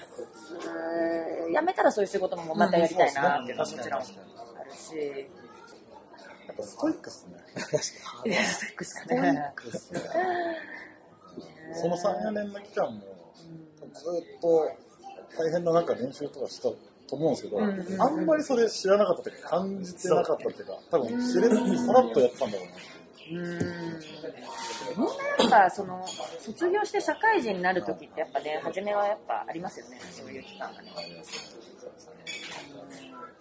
[SPEAKER 3] やめたらそういう仕事もまたやりたいなっていうのはもちろんあるし、
[SPEAKER 2] やっぱストイックっすね。
[SPEAKER 3] いやストイックですか
[SPEAKER 2] ストイッ
[SPEAKER 3] ね。
[SPEAKER 2] クっすね。その3、4年の期間も、ずっと大変な中練習とかしたと思うんですけど、
[SPEAKER 3] うんうん。うん
[SPEAKER 2] あんまりそれ知らなかったっていうか、感じてなかったっていうか、多分知れずにさらっとやってたんだろうな。
[SPEAKER 3] う。ーん。みんなやっぱその卒業して社会人になる時ってやっぱね初めはやっぱありますよね。そういう期間がね。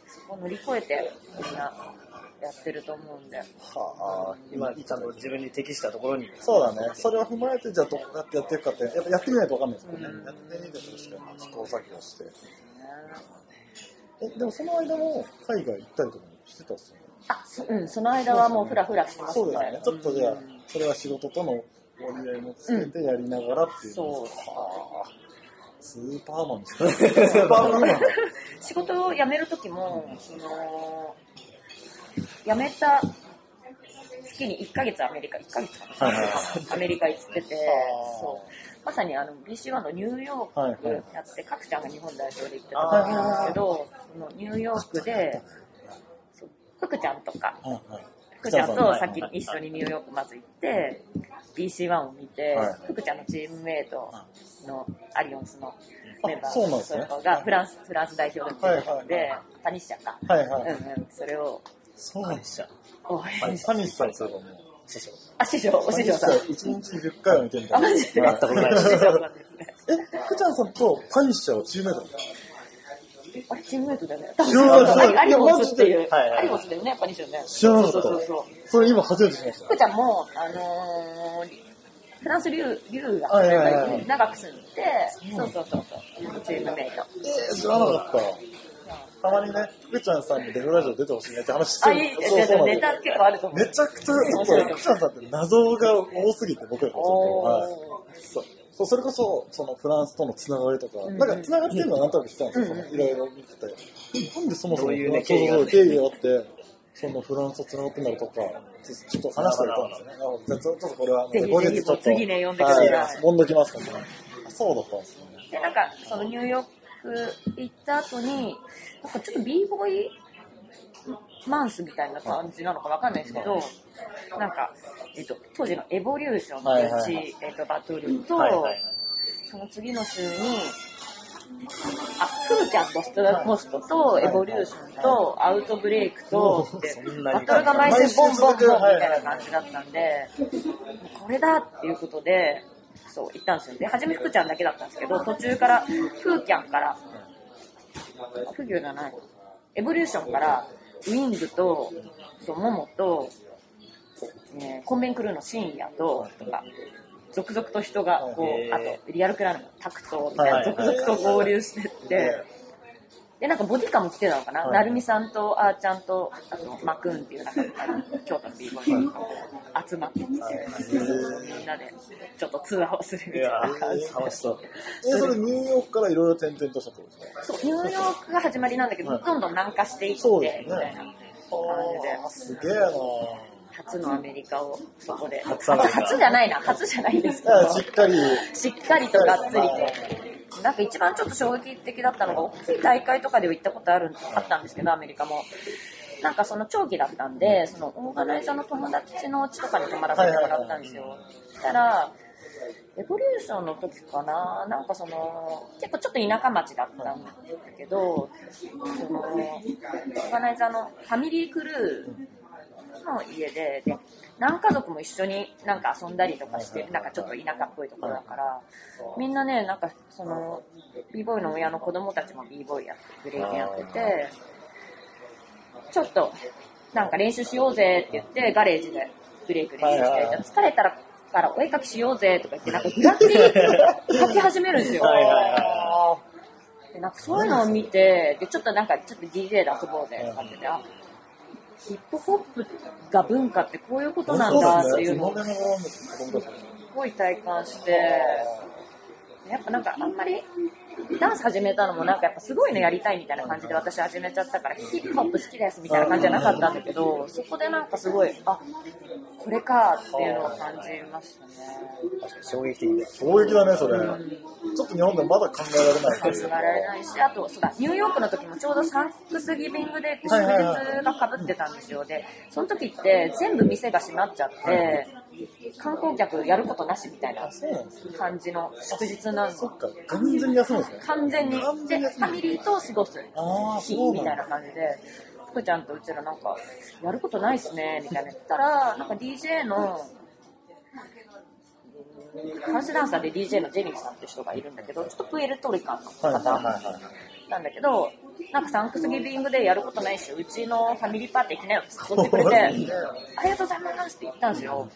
[SPEAKER 3] そこを乗り越えてみんなやってると思うんで
[SPEAKER 2] はあ、
[SPEAKER 1] 今、ちゃんと自分に適したところに。
[SPEAKER 2] そうだね。それを踏まえて、じゃあどうやってやっていくかって、やっぱやってみないとわかんないですもんね。やってみてとして試行錯誤して。え、でもその間も海外行ったりとかもしてたっすよね？
[SPEAKER 3] あそ,、うん、その間はもうフラフラしてます
[SPEAKER 2] そうだよね。ちょっとじゃあ
[SPEAKER 3] うん、
[SPEAKER 2] それは仕事との折り合いもつけてやりながらっていう。
[SPEAKER 3] そう
[SPEAKER 2] はあ。スーパーマンですね。スーパーマンだ。
[SPEAKER 3] 仕事を辞める時もその辞めた月に1ヶ月アメリカ1ヶ月かな、
[SPEAKER 2] はいはいは
[SPEAKER 3] アメリカ行ってて
[SPEAKER 2] はあ
[SPEAKER 3] そう。まさにあの BC1 のニューヨーク
[SPEAKER 2] はいはい。
[SPEAKER 3] やって、角ちゃんが日本代表で行ってた時なんですけど、そのニューヨークで、福ちゃんとか、
[SPEAKER 2] はいはい。
[SPEAKER 3] 福ちゃんと
[SPEAKER 2] はい
[SPEAKER 3] 先に一緒にニューヨークまず行って、BC1 を見て
[SPEAKER 2] はい、
[SPEAKER 3] 福ちゃんのチームメイトのアリオンスのメンバーがフランスフランス代表で出てたので、タニッシャか。
[SPEAKER 2] はいはい。
[SPEAKER 3] うんうん、それを
[SPEAKER 2] そうなんですよ。
[SPEAKER 3] 応援し
[SPEAKER 2] サニーさんそういえばもう、師匠。
[SPEAKER 3] あ、師匠、お師匠さん。
[SPEAKER 2] 一日に10回は見てみた
[SPEAKER 3] あ、マジで？
[SPEAKER 2] はい
[SPEAKER 3] 会ったことない。師匠さんですね。
[SPEAKER 2] え、福ちゃんさんとパニッシャーはチームメイト
[SPEAKER 3] あれ、チームメイトだよね。
[SPEAKER 2] 知らない
[SPEAKER 3] アリアリボスっていう。アリボスだよね、やっぱりですよね。
[SPEAKER 2] 知らなかった
[SPEAKER 3] そうそうそう。
[SPEAKER 2] それ今初めて知りました。
[SPEAKER 3] 福ちゃんも、あのー、フランス留留学
[SPEAKER 2] はいはいはいはい
[SPEAKER 3] 長く住んで、そうそうそうそう、チームメイト。
[SPEAKER 2] えー、知らなかった。たまにね、福ちゃんさんにデブラジオ出てほしいねって話して
[SPEAKER 3] あ、
[SPEAKER 2] る
[SPEAKER 3] いい、
[SPEAKER 2] そうそうなんです
[SPEAKER 3] ネタ結構あると思う。
[SPEAKER 2] めちゃくちゃ、福ちゃんさんって謎が多すぎて、僕らかはい。そうそうそれこそ、そのフランスとのつながりとか、
[SPEAKER 3] うん
[SPEAKER 2] なんかつながってるのはなんとなく知ってたんですよ、いろいろ見てて。なんでそもそも
[SPEAKER 1] どういうね
[SPEAKER 2] そうそう
[SPEAKER 1] 経緯があって
[SPEAKER 2] そのフランスとつながってんだろうとか、ちょっと話してみたんですよね。じゃあちょっとこれは、後日ちょっと、
[SPEAKER 3] 次ね呼んでください
[SPEAKER 2] はい。揉んどきますからね。あそうだったんですね。
[SPEAKER 3] で、なんか、そのニューヨーク行った後に、なんかちょっと b ボーイマンスみたいな感じなのかわかんないですけど、なんか、えっと、当時のエボリューションのうち、
[SPEAKER 2] はいはいはい
[SPEAKER 3] えっと、バトルと、
[SPEAKER 1] はいはいはい。
[SPEAKER 3] その次の週に、あ、フーちゃんとストラコストと、エボリューションと、アウトブレイクと、バトルが毎週ボンボンボンみたいな感じだったんで、これだっていうことで、そう、行ったんですよ。で、初め福ちゃんだけだったんですけど、途中から、フーキャンから、フギュじゃない、エボリューションから、ウィングと、そう、モモと、ね、コンベンクルーの深夜と、とか、続々と人が、こう、あ
[SPEAKER 1] へ
[SPEAKER 3] と、リアルクラウンのタクトみたいな、
[SPEAKER 2] はい
[SPEAKER 3] 続々と合流してって、で、なんかボディカも来てたのかな、
[SPEAKER 2] はい
[SPEAKER 3] なるみさんとあーちゃんと、あと、マクーンっていう、なんか、京都の b ボーイが集まってきて、みんなで、ちょっと通話をするみたいな感じ。
[SPEAKER 1] 楽しそう。
[SPEAKER 2] え、それニューヨークからいろいろ転々としたってことですか？
[SPEAKER 3] そう、ニューヨークが始まりなんだけど、
[SPEAKER 2] はい。
[SPEAKER 3] どんどん南下していって、
[SPEAKER 2] そうですね。
[SPEAKER 3] みたいな感じで。
[SPEAKER 2] すげえな
[SPEAKER 3] 初のアメリカをそこで。
[SPEAKER 1] 初
[SPEAKER 3] 初じゃないな、初じゃないですけど、
[SPEAKER 2] しっかり、
[SPEAKER 3] しっかりとがっつりと。なんか一番ちょっと衝撃的だったのが、大きい大会とかでは行ったことあるあったんですけど、アメリカも。なんかその長期だったんで、そのオーガナイザーの友達の家とかに泊まらせてもらったんですよ。そしたら、エボリューションの時かな、なんかその、結構ちょっと田舎町だったんだけど、その、オーガナイザーのファミリークルーの家で、で、何家族も一緒になんか遊んだりとかして、なんかちょっと田舎っぽいところだから、みんなね、なんかその、b ボーイの親の子供たちも b ボーイやって、ブレイキンやってて、ちょっと、なんか練習しようぜって言って、ガレージでブレイク練習して、じゃあ疲れたらからお絵描きしようぜとか言って、なんかグラフィティ描き始めるんですよ。
[SPEAKER 1] はいはいは
[SPEAKER 3] でなんかそういうのを見て、で、ちょっとなんか、ちょっと DJ で遊ぼうぜとかってて、あ、ヒップホップが文化ってこういうことなんだっていうのを
[SPEAKER 2] す
[SPEAKER 3] ごい体感して、やっぱなんかあんまりダンス始めたのもなんかやっぱすごいのやりたいみたいな感じで私始めちゃったからヒップホップ好きですみたいな感じじゃなかったんだけど、そこでなんかすごい、あ、これかっていうのを感じましたね。
[SPEAKER 1] 確かに衝撃的だよ。
[SPEAKER 2] 衝撃だね、それ。ちょっと日本でもまだ考えられない
[SPEAKER 3] 考えられないし、あと、そうだ、ニューヨークの時もちょうどサンクスギビングデーって祝日が被ってたんですよ。で、その時って全部店が閉まっちゃって、観光客やることなしみたいな。感じの祝日なの。
[SPEAKER 2] そっか、完全に休むんですね。
[SPEAKER 3] 完全に。で、ファミリーと過ごす日。みたいな感じで、福ちゃんとうちらなんか、やることないっすね、みたいな言ったら、なんか DJ の、ハウスダンサーで DJ のジェニーさんって人がいるんだけど、ちょっとプエルトリカンの方。なんだけど、なんかサンクスギビングでやることないし、うちのファミリーパーティー行きなよって誘ってくれて、ありがとうございますって言ったんですよ。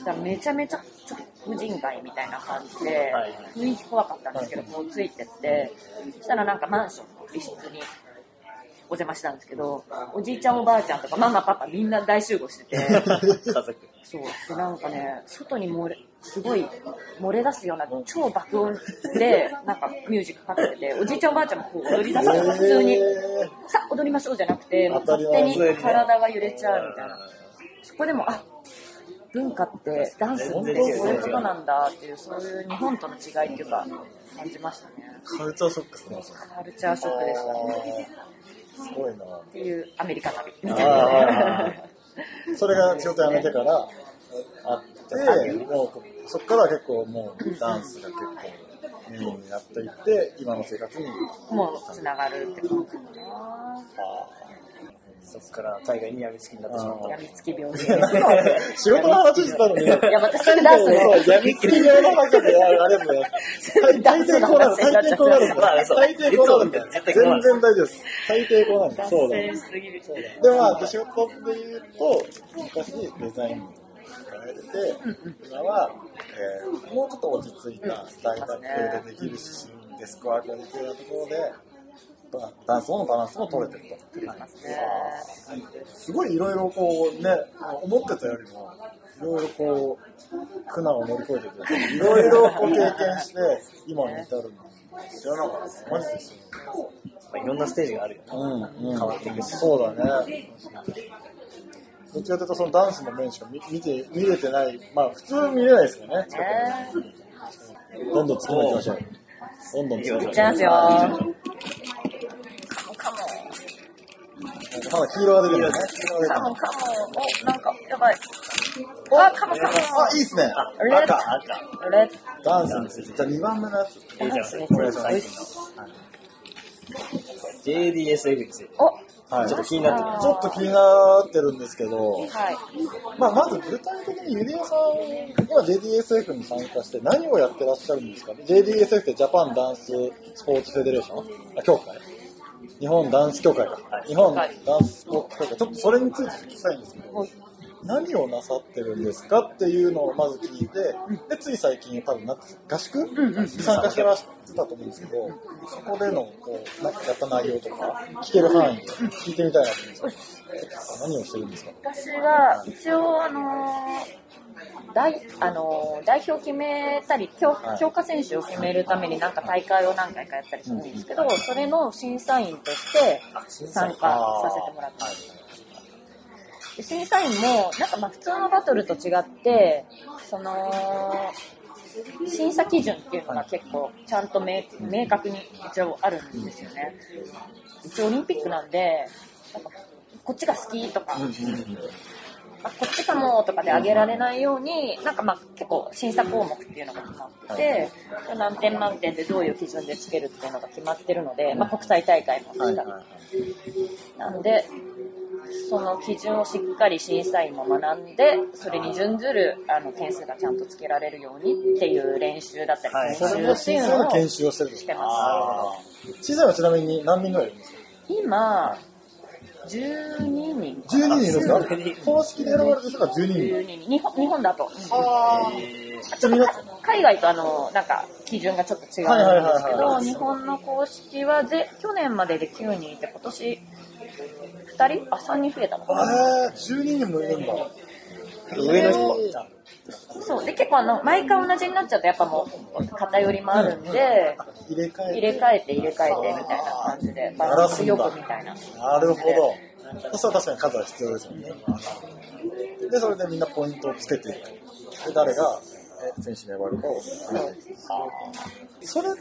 [SPEAKER 3] そしたらめちゃめちゃちょっと無人街みたいな感じで
[SPEAKER 1] はい、
[SPEAKER 3] 雰囲気怖かったんですけど、こうついてって、そしたらなんかマンションの一室にお邪魔したんですけど、おじいちゃんおばあちゃんとかママパパみんな大集合してて。そう。で、なんかね、外に漏れ、すごい漏れ出すような超爆音で、なんかミュージックかけてて、おじいちゃんおばあちゃんもこう踊り出すの普通に、さあ踊りましょうじゃなくて、もう勝手に体が揺れちゃうみたいな。そこでも、あ、文化ってダンスってそういうことなんだっていう、そういう日本との違いっていうか、感じましたね。
[SPEAKER 2] カルチャーショックですね。
[SPEAKER 3] カルチャーショックでしたね。
[SPEAKER 2] すごいな。
[SPEAKER 3] っていうアメリカ旅み
[SPEAKER 2] あ
[SPEAKER 3] たいな。
[SPEAKER 2] あそれが仕事辞めてからあって、もうそっから結構もうダンスが結構メインになっていって、今の生活に。
[SPEAKER 3] もうつながるって感じかな。
[SPEAKER 1] そこから海外に病みつきになってしまった。
[SPEAKER 3] やみつき病気。
[SPEAKER 2] 仕事の話したのに、
[SPEAKER 3] いや、私それダンね。
[SPEAKER 2] やみつき病の中であれもね、大大抵こうなる、大抵こうなるんだよ。大抵こうなるんだよ。全然大丈夫です。大抵こうなるそうだ。
[SPEAKER 3] 線しすぎる。
[SPEAKER 2] で、まあ、仕事で言うと、昔デザインをやれてて、今は、えーもうちょっと落ち着いた大学系でできるし、デスクワークができるようなところで、バダンスのバランスも取れてると。すごいいろいろこうね、思ってたよりも、いろいろこう、苦難を乗り越えてて、いろいろこう経験して、今に至るの。知らなかった。マジですよ。
[SPEAKER 1] まあ、いろんなステージがあるよね。
[SPEAKER 2] うん、うん。
[SPEAKER 1] 変わっていくし
[SPEAKER 2] そうだね。どっちかというとそのダンスの面しか見見て、見れてない。まあ普通見れないですけどね。どんどん突き抜きましょう。どんどん突き抜きましょう。
[SPEAKER 3] いっちゃいますよ。
[SPEAKER 2] まだ黄色が出てるね。
[SPEAKER 3] カモカモ。お、なんか、やばい。あ、カモカモ。
[SPEAKER 2] あ、いいっすね。
[SPEAKER 3] レッ
[SPEAKER 1] 赤、赤。
[SPEAKER 3] レッ
[SPEAKER 2] ダンスについて。じゃあ2番目のやつ。
[SPEAKER 1] いいじゃん。
[SPEAKER 3] ダンスね
[SPEAKER 1] これ最近の。はい JDSF について。
[SPEAKER 3] お、
[SPEAKER 2] はい。
[SPEAKER 1] ちょっと気になってる
[SPEAKER 2] ちょっと気になってるんですけど、
[SPEAKER 3] はい。
[SPEAKER 2] まあ、まず具体的にゆりえさんが JDSF に参加して何をやってらっしゃるんですか ?JDSF ってジャパンダンススポーツフェデレーション？あ、協会日本ダンス協会か。日本ダンス協会。ちょっとそれについて聞きたいんですけど、何をなさってるんですかっていうのをまず聞いて、で、つい最近多分夏合宿？に参加してらしてたと思うんですけど、そこでのこうなやった内容とか、聞ける範囲で聞いてみたいなと思うんですけど、何をしてるんですか？
[SPEAKER 3] 私が一応、あのー代あのー代表決めたり強
[SPEAKER 2] はい。
[SPEAKER 3] 強化選手を決めるためになんか大会を何回かやったりするんですけど、それの審査員として参加させてもらってます。で審査員も、なんかまあ普通のバトルと違って、その、審査基準っていうのが結構ちゃんと明明確に一応あるんですよね。一応オリンピックなんで、なんかこっちが好きとか、あこっちかもとかで上げられないように、なんかまあ結構審査項目っていうのが決まってて、何点満点でどういう基準でつけるっていうのが決まってるので、まあ国際大会もしかり。なので、その基準をしっかり審査員も学んで、それに準ずるあの点数がちゃんとつけられるようにっていう練習だったり、
[SPEAKER 1] はい。
[SPEAKER 3] 研修っていうのを
[SPEAKER 2] 査の研修をしてるんです。か
[SPEAKER 3] してま
[SPEAKER 2] 審査はちなみに何人ぐらいいるんですか？
[SPEAKER 3] す。今、12人。
[SPEAKER 2] 12人いるんですか？公式で選ばれてる人が12人。
[SPEAKER 3] 12人。日本日本だと。
[SPEAKER 2] あちなみに
[SPEAKER 3] 海外とあの、なんか、基準がちょっと違うんですけど、
[SPEAKER 2] い
[SPEAKER 3] 日本の公式はぜ、去年までで9人いて、今年、2人？あ、3人増えたのかな
[SPEAKER 2] えー、12人もいるんだ。
[SPEAKER 1] 上の人
[SPEAKER 2] え
[SPEAKER 3] そう。で、結構あの、毎回同じになっちゃうと、やっぱもう、偏りもあるんで、
[SPEAKER 2] ー入れ替え
[SPEAKER 3] 入れ替えて入れ替えてみたいな感じで、バランスよくみたいな。
[SPEAKER 2] なるほど。そしたら確かに数は必要ですよね。で、それでみんなポイントをつけていく。で、誰がえ選手に選ばれるかを。それって、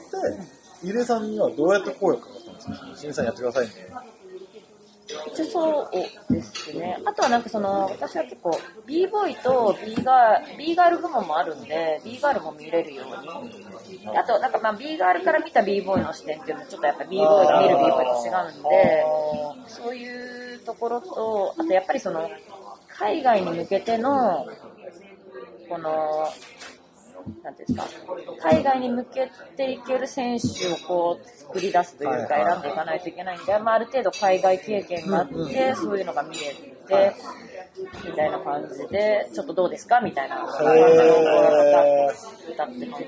[SPEAKER 2] ゆりえさんにはどうやって声をかかったんですか？審査員やってくださいね。
[SPEAKER 3] 一応そうですね。あとはなんかその、私は結構、b ボーイと b ガール、b ガール部門もあるんで、b ガールも見れるように。あと、なんかまあ b ガールから見た b ボーイの視点っていうのもちょっとやっぱ b ボーイが見る b ボーイと違うんで、そういうところと、あとやっぱりその、海外に向けての、この、なんていうんですか、海外に向けていける選手をこう作り出すというか選んでいかないといけないんで、まあ、ある程度海外経験があって、そういうのが見れて、みたいな感じで、ちょっとどうですか？みたいな感じの
[SPEAKER 2] へー。
[SPEAKER 3] 歌ってます。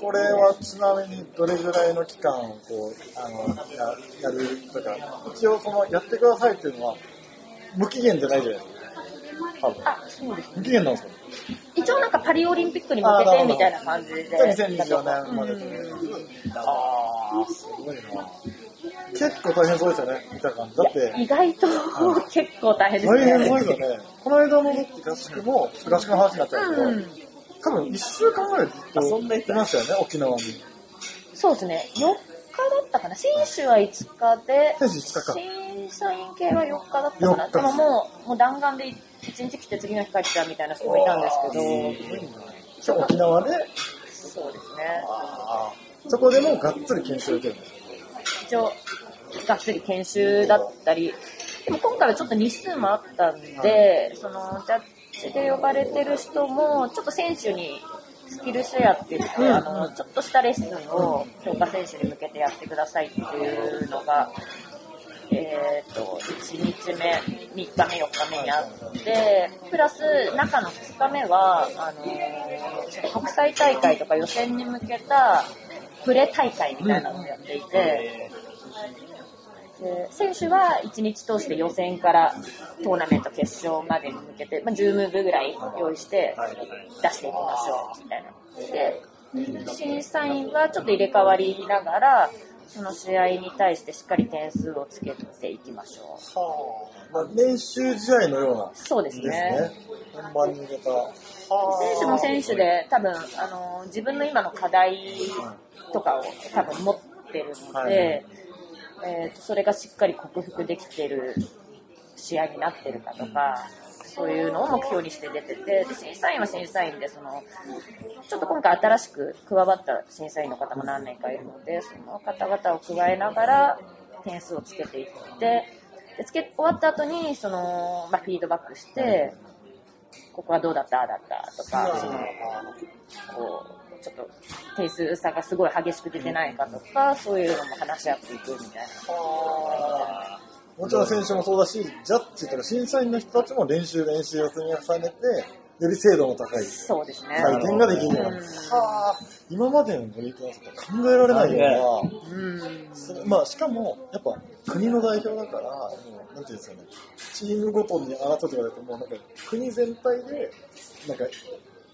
[SPEAKER 2] これはちなみにどれぐらいの期間をこう、あの、ややるとか、一応その、やってくださいっていうのは、無期限じゃないじゃないですか。多分。
[SPEAKER 3] あ、そうです。
[SPEAKER 2] 無期限なんですか
[SPEAKER 3] 一応なんかパリオリンピックに向けてみたいな感じで。
[SPEAKER 2] じゃあ2024年まで
[SPEAKER 3] うん
[SPEAKER 2] ああ、すごいな。結構大変そうですよね、見た感じ。だって、
[SPEAKER 3] 意外と結構大変です
[SPEAKER 2] 大変そう
[SPEAKER 3] ね。
[SPEAKER 2] ですよね。この間の合宿も、合宿の話になっちゃうけど、
[SPEAKER 3] うん。
[SPEAKER 2] 多分1週間ぐらいずっといましたよね、沖縄に。
[SPEAKER 3] そうですね。4日だったかな。選手は5日で、
[SPEAKER 2] 選手5日か。
[SPEAKER 3] 審査員系は4日だったかな。
[SPEAKER 2] 4日
[SPEAKER 3] でももう、もう弾丸で1日来て次の日帰っちゃうみたいな人もいたんですけど、
[SPEAKER 2] じゃあ沖縄で、
[SPEAKER 3] そうですね。
[SPEAKER 2] そこでもがっつり研修を受けるんです。
[SPEAKER 3] 一応、がっつり研修だったり、でも今回はちょっと日数もあったんで、その、ジャッジで呼ばれてる人も、ちょっと選手にスキルシェアって言って、あの、ちょっとしたレッスンを強化選手に向けてやってくださいっていうのが、えっ、と、1日目、3日目、4日目にあって、プラス中の2日目は、あのその国際大会とか予選に向けたプレ大会みたいなのをやっていて、で選手は1日通して予選からトーナメント決勝までに向けて、まあ、10ムーブぐらい用意して出していきましょうみたいな。で、審査員はちょっと入れ替わりながら、その試合に対してしっかり点数をつけていきましょう。
[SPEAKER 2] はあ。まあ、練習試合のような。
[SPEAKER 3] そうです
[SPEAKER 2] ね
[SPEAKER 3] ね。。
[SPEAKER 2] 本番に向けた。は
[SPEAKER 3] 選手も選手で多分あの自分の今の課題とかを多分持ってるので、
[SPEAKER 2] はい
[SPEAKER 3] えーとそれがしっかり克服できてる試合になってるかとか、そういうのを目標にして出ててで審査員は審査員でそのちょっと今回新しく加わった審査員の方も何名かいるのでその方々を加えながら点数をつけていってでつけ終わった後にその、まあ、フィードバックして、ここはどうだった、ああだったとか、そのこうちょっと点数差がすごい激しく出てないかとか、そういうのも話し合っていくみたいな。
[SPEAKER 2] もちろん選手もそうだし、ジャッジとか審査員の人たちも練習練習を積み重ねて、より精度の高い。採点ができるよう
[SPEAKER 3] うん
[SPEAKER 2] な。はあ、今までのブレイクダン考えられないような。まあ、しかも、やっぱ国の代表だから、もうなんていうんですかね、チームごとに争って言われても、なんか国全体で、なんか、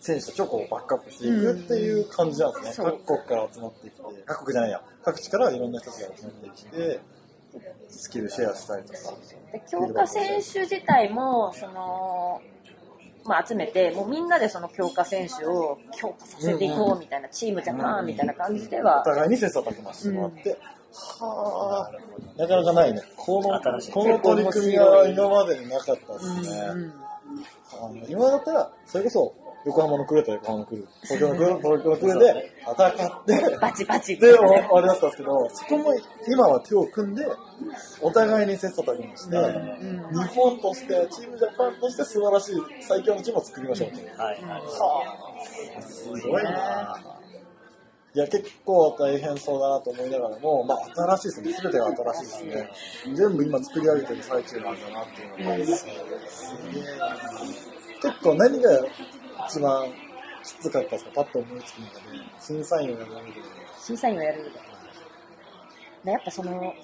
[SPEAKER 2] 選手たちをこうバックアップしていくっていう感じなんですね。
[SPEAKER 3] うん
[SPEAKER 2] 各国から集まってきて、各国じゃないや、各地からいろんな人たちが集まってきて、スキルシェアしたりとか。
[SPEAKER 3] で強化選手自体も、その、まあ、集めて、もうみんなでその強化選手を強化させていこうみたいな、チームジャパンみたいな感じで
[SPEAKER 2] お
[SPEAKER 3] は、
[SPEAKER 2] 互いに切磋琢磨してもらって、はあ、なかなかないね。この、この取り組みは今までになかったですね。今だったら、それこそ、横浜のクレと横浜のクレ、東京のクレ、東京のクレで戦って、
[SPEAKER 3] バチバチ
[SPEAKER 2] で、おあれだったんですけど、そこも今は手を組んで、お互いに切磋琢磨して、
[SPEAKER 3] うん
[SPEAKER 2] 日本として、チームジャパンとして素晴らしい最強のチームを作りましょうと。
[SPEAKER 1] はいは
[SPEAKER 2] あ、すごいな。いや、結構大変そうだなと思いながらも、まあ、新しいですね。すべてが新しいですね。全部今作り上げてる最中なんだなっていうのが、すげえな。結構何が一番きつかったですか？パッと思いつく中で、審査員をやる上で。
[SPEAKER 3] 審査員をやる。でやっぱその、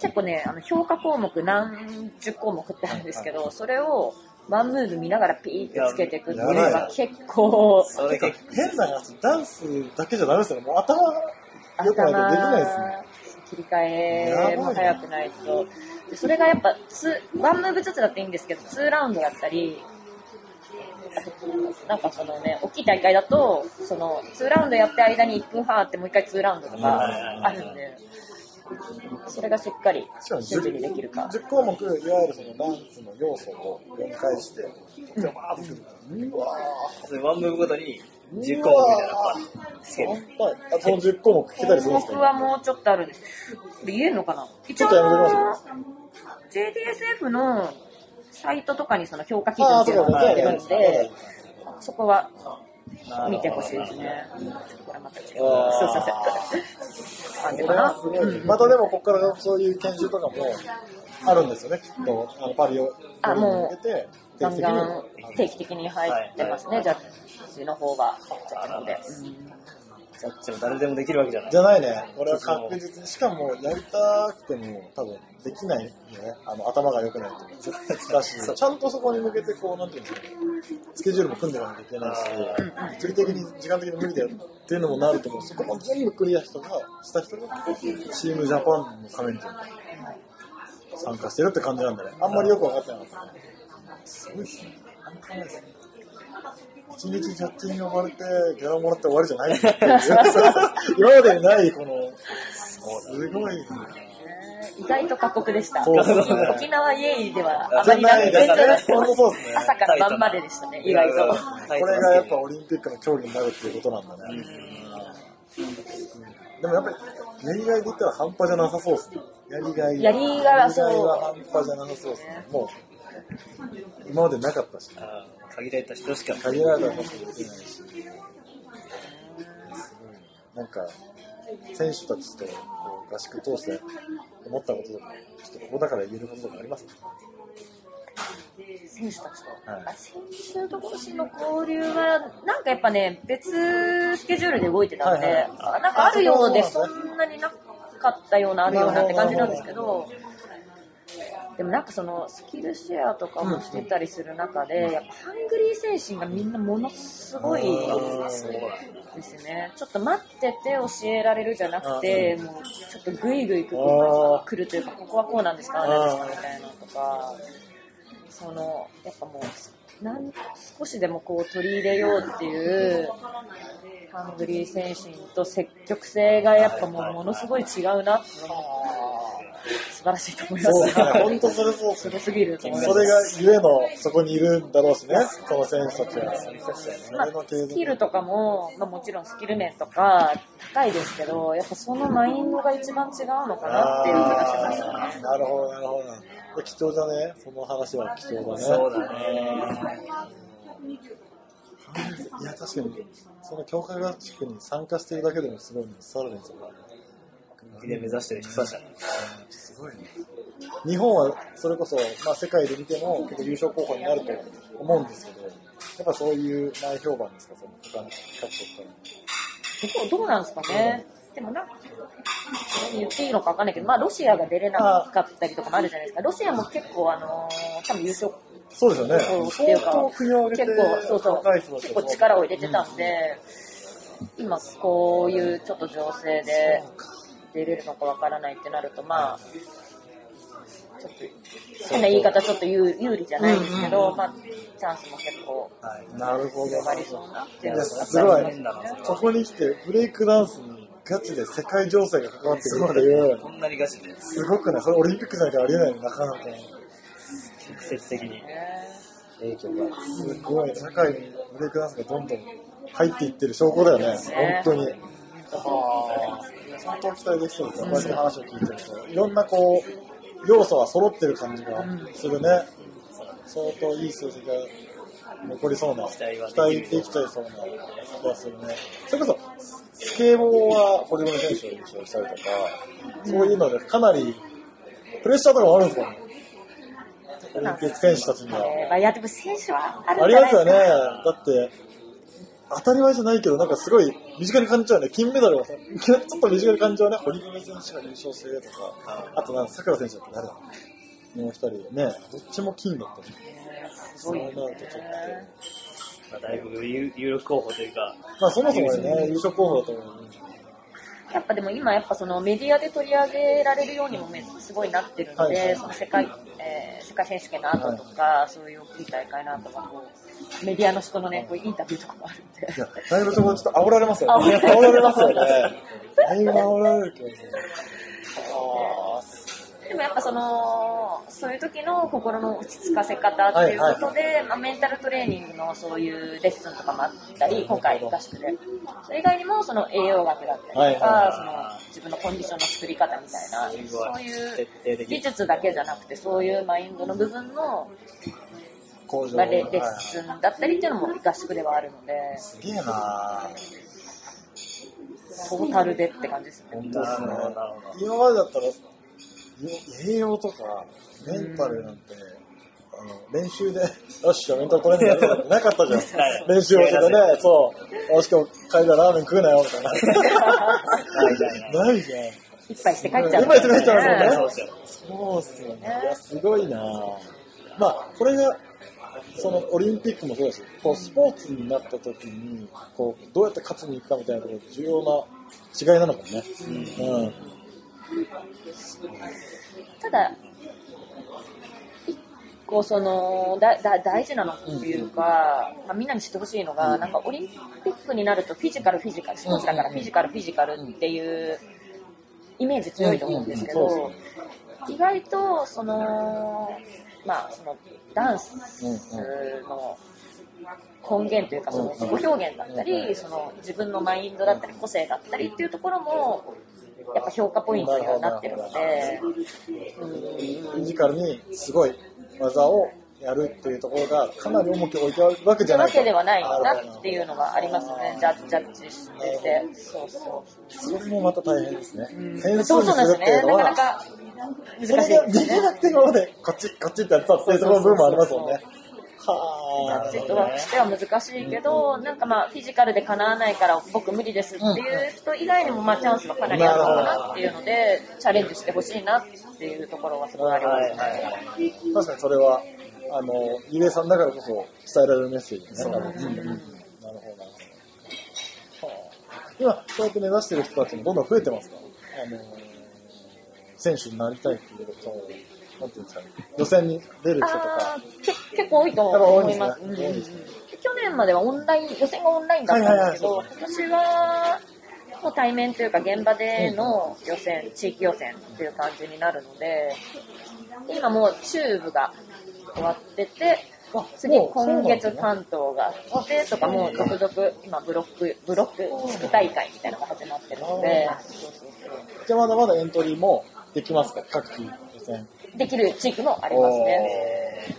[SPEAKER 3] 結構ね、あの評価項目何十項目ってあるんですけど、それを one move 見ながらピーってつけていくっていうのが結構、
[SPEAKER 1] それ結
[SPEAKER 2] 変な話、ダンスだけじゃダメですよね。もう頭が良くないとできないですね。
[SPEAKER 3] 切り替えも早くないと。でそれがやっぱ two、one move ずつだっていいんですけど、2ラウンドだったり、なんかそのね、大きい大会だと、その、2ラウンドやって間に1分半あってもう一回2ラウンドとかあるんで、それがしっかり瞬時にできるか。
[SPEAKER 2] 10項目、いわゆるそのダンスの要素を分解して、で、わーってくる。うわ
[SPEAKER 1] それワンムーブごとに10項目みたいなパンつける。
[SPEAKER 2] ー。あその10項目聞けたりするんです
[SPEAKER 3] 項目
[SPEAKER 2] か
[SPEAKER 3] はもうちょっとあるんです。言えるのかな？一
[SPEAKER 2] ちょっとやめてくだ
[SPEAKER 3] 応 JDSF のサイトとかにその評価基準っていうのが出てるんで、そこは見てほしいですね。これまた違う。そうそうそう。感じかな。
[SPEAKER 2] またでも、ここからそういう研修とかもあるんですよね、きっと。あのパリを、
[SPEAKER 3] あもうガンガン
[SPEAKER 2] 定期
[SPEAKER 3] 的に入ってますね、ジャッジの方が。ジャッジの方で。うん
[SPEAKER 2] 的に
[SPEAKER 1] さっきも誰でもできるわけじゃない。
[SPEAKER 2] じゃないね。これは確実に。しかも、やりたくても、多分、できないよね。あの、頭が良くないと。だし、ちゃんとそこに向けて、こう、なんていうんですかね。スケジュールも組んでいかなきゃいけないし、物理的に、時間的に無理だよっていうのもなると思う。そこも全部クリア人が、した人が、チームジャパンのために参加してるって感じなんだね。あんまりよく分かってなかったね。すごいっすね。半端ないですね。一日ジャッジに呼ばれて、ギャラもらって終わりじゃないっていう 今までにない、この、すごい、
[SPEAKER 3] 意外と過酷でした。
[SPEAKER 2] そうですね
[SPEAKER 3] 沖縄イエイではあまりな
[SPEAKER 2] い
[SPEAKER 3] 朝から晩まででしたね、意外と。
[SPEAKER 2] これがやっぱオリンピックの競技になるっていうことなんだね。でもやっぱり、やりがいで言ったら半端じゃなさそうですね。やりがい。
[SPEAKER 3] やりがいはそう
[SPEAKER 2] やりがいは半端じゃなさそうですね。もう、今までなかったし、
[SPEAKER 1] 限られた人しか。
[SPEAKER 2] 限られたことできないし。すごい。なんか、選手たちとこう合宿通して思ったこととか、ちょっとここだから言えることとかあります？
[SPEAKER 3] 選手たちと。
[SPEAKER 2] はい
[SPEAKER 3] 選手同士の交流は、なんかやっぱね、別スケジュールで動いてたんで、
[SPEAKER 2] はいはい
[SPEAKER 3] なんかあるようで、
[SPEAKER 2] そ
[SPEAKER 3] んなになかったような、あるようなって感じなんですけど、でもなんかそのスキルシェアとかもしてたりする中で、やっぱハングリー精神がみんなものすごいですね。ちょっと待ってて教えられるじゃなくて、もうちょっとグイグイ来るというか、ここはこうなんですか、ああなんですかみたいな。のとか、その、やっぱもう、なん少しでもこう取り入れようっていう、ハングリー精神と積極性がやっぱもうものすごい違うなって思って、素晴らしいと思いま
[SPEAKER 2] そうですね。
[SPEAKER 3] す。
[SPEAKER 2] 本当それそうですね。
[SPEAKER 3] すごすぎると思います
[SPEAKER 2] それがゆえのそこにいるんだろうしね、その選手たちは。
[SPEAKER 3] まあ、スキルとかも、まあ、もちろんスキル面とか高いですけど、やっぱそのマインドが一番違うのかなっていう気がしましたね。
[SPEAKER 2] なるほど、なるほど。貴重だね。その話は貴重だね。
[SPEAKER 1] そうだね。
[SPEAKER 2] いや、確かに、その強化合宿に参加してるだけでもすごいね、さらにそれは。
[SPEAKER 1] 本気で目指してる人たちだね。
[SPEAKER 2] すごいね。日本はそれこそ、まあ、世界で見ても結構優勝候補になると思うんですけど、やっぱそういう前評判ですか、その他の各国から。
[SPEAKER 3] どうどうなんですかね。でもなんか、言っていいのかわかんないけど、まあロシアが出れなかったりとかもあるじゃないですか。ロシアも結構あのー多分優勝
[SPEAKER 2] そうですよね。
[SPEAKER 3] そうっていうか結構、そうそう結構力を入れてたんで、今こういうちょっと情勢で出れるのかわからないってなると、まあ、ちょっと、変な言い方ちょっと有有利じゃないですけど、まあ、チャンスも結構
[SPEAKER 1] はい。
[SPEAKER 2] なるほど。
[SPEAKER 3] 広がりそうな。っていうのが
[SPEAKER 2] すごい。ここに来て、ブレイクダンスにガチで世界情勢が関わってくるっていう、
[SPEAKER 1] こんなにガチで、
[SPEAKER 2] すごくね、それオリンピックじゃなきゃありえないの、なかなか。
[SPEAKER 1] 直接的に
[SPEAKER 3] ね
[SPEAKER 1] 影響が。
[SPEAKER 2] すごい、社会にブレイクダンスがどんどん入っていってる証拠だよね、
[SPEAKER 3] ね。
[SPEAKER 2] 本当に。ああ、相当期待できそうですね、こうやって話を聞いてると。いろんなこう、要素は揃ってる感じがするね。相当いい数字が残りそうな、期待できちゃいそうな気がするね。それこそ、スケボーは堀米選手が優勝したりとか、そういうのでかなりプレッシャーとかもあるんですかね。オリンピック選手たちには。
[SPEAKER 3] えーまあ、いや、でも選手はある
[SPEAKER 2] あ
[SPEAKER 3] んじゃないですか。
[SPEAKER 2] りますよね。だって、当たり前じゃないけど、なんかすごい身近に感じちゃうね。金メダルはさ、ちょっと身近に感じちゃうね。堀米選手が優勝してるとか、あとなんか桜選手だって誰だもう一人ね、どっちも金だったね。そうなるとちょっ
[SPEAKER 1] まあ、だいぶ有有力候補というか、
[SPEAKER 2] と。まあそもそもね、優勝候補だと思う。
[SPEAKER 3] やっぱでも今やっぱそのメディアで取り上げられるようにもめすごいなってるので、
[SPEAKER 2] はい
[SPEAKER 3] その世界、えー世界選手権の後とか、そういう大きい大会の後はこう、メディアの人のね、こうインタビューとかもあるんで。
[SPEAKER 2] いや、だいぶそこちょっと煽られますよね。
[SPEAKER 3] 煽られ
[SPEAKER 2] ますよね。だいぶ煽られるけどね。あ
[SPEAKER 3] でもやっぱその、そういう時の心の落ち着かせ方っていうことで、まあ、メンタルトレーニングのそういうレッスンとかもあったり、今回合宿で。それ以外にもその栄養学だったりとか、
[SPEAKER 2] はいはいはい
[SPEAKER 3] その自分のコンディションの作り方みたいな、そういう技術だけじゃなくて、そういうマインドの部分の、
[SPEAKER 2] ー工場
[SPEAKER 3] まあ、レレッ
[SPEAKER 2] はい
[SPEAKER 3] スンだったりっていうのも合宿ではあるので、
[SPEAKER 2] すげえな
[SPEAKER 3] トータルでって感じですね。
[SPEAKER 2] 本当ですね。今までだったら、よ栄養とか、メンタルなんて、あの、練習で、よし、お弁当これにやるってなかったじゃん
[SPEAKER 1] はい。
[SPEAKER 2] 練習をしてね、そう。よし、今日帰りはラーメン食うなよ、みたいな。
[SPEAKER 1] ない
[SPEAKER 2] じゃん。
[SPEAKER 3] 一杯して帰っちゃう。
[SPEAKER 2] 一杯して帰っちゃうんですよね
[SPEAKER 1] そうですよ。
[SPEAKER 2] そうっすよね。いや、すごいなまあ、これが、そのオリンピックもそうですこうスポーツになった時に、こう、どうやって勝つに行くかみたいなところ重要な違いなのかもね。うん。
[SPEAKER 3] ただ、一個その、だ、だ、大事なのっていうか、まあ、みんなに知ってほしいのが、なんかオリンピックになるとフィジカル、フィジカル、スポーツだからフィジカル、フィジカルっていうイメージ強いと思うんですけ
[SPEAKER 2] うん。うん。
[SPEAKER 3] ど、意外と、その、まあ、その、ダンスの根源というか、その自己表現だったり、その自分のマインドだったり、個性だったりっていうところも、やっぱ評価ポイントにはなってるので、
[SPEAKER 2] フィジカルにすごい技をやるっていうところがかなり重きを置いてあるわけじゃない
[SPEAKER 3] わけではないなっていうのがありますね、ジャッジャッジしてて。そうそう
[SPEAKER 2] それもまた大変ですね。
[SPEAKER 3] うん。そうそうなんですね。
[SPEAKER 2] っていうのは、
[SPEAKER 3] なかなか
[SPEAKER 2] それができ
[SPEAKER 3] ですね。
[SPEAKER 2] なくて今までこっち、こっちってやってたっていうところの部分もありますもんね。は
[SPEAKER 3] ジャッジとはしては難しいけど、なんかまあフィジカルで叶わないから僕無理ですっていう人以外にもまあチャンスがかなりあるのかなっていうので、チャレンジしてほしいなっていうところはすごいありますね。
[SPEAKER 2] あ。確かにそれは、あの、ゆうえさんだからこそ伝えられるメッセージですね。なるほど、なるほど。はあ今、そうやって目指してる人たちもどんどん増えてますか？あの、選手になりたいっていうその、なんていうんですかね、予選に出る人と
[SPEAKER 3] あ
[SPEAKER 2] か。
[SPEAKER 3] 結構多いと思います。
[SPEAKER 2] ね。
[SPEAKER 3] うん。去年まではオンライン、予選がオンラインだったんですけど、
[SPEAKER 2] はい
[SPEAKER 3] 今年はもう対面というか現場での予選、地域予選っていう感じになるので、で今もうチューブが終わってて、次今月関東があってとかもう続々今ブロック、ブロック地区大会みたいなのが始まってるので、
[SPEAKER 2] じゃあまだまだエントリーもできますか？各地予選。
[SPEAKER 3] できる地域もありますね。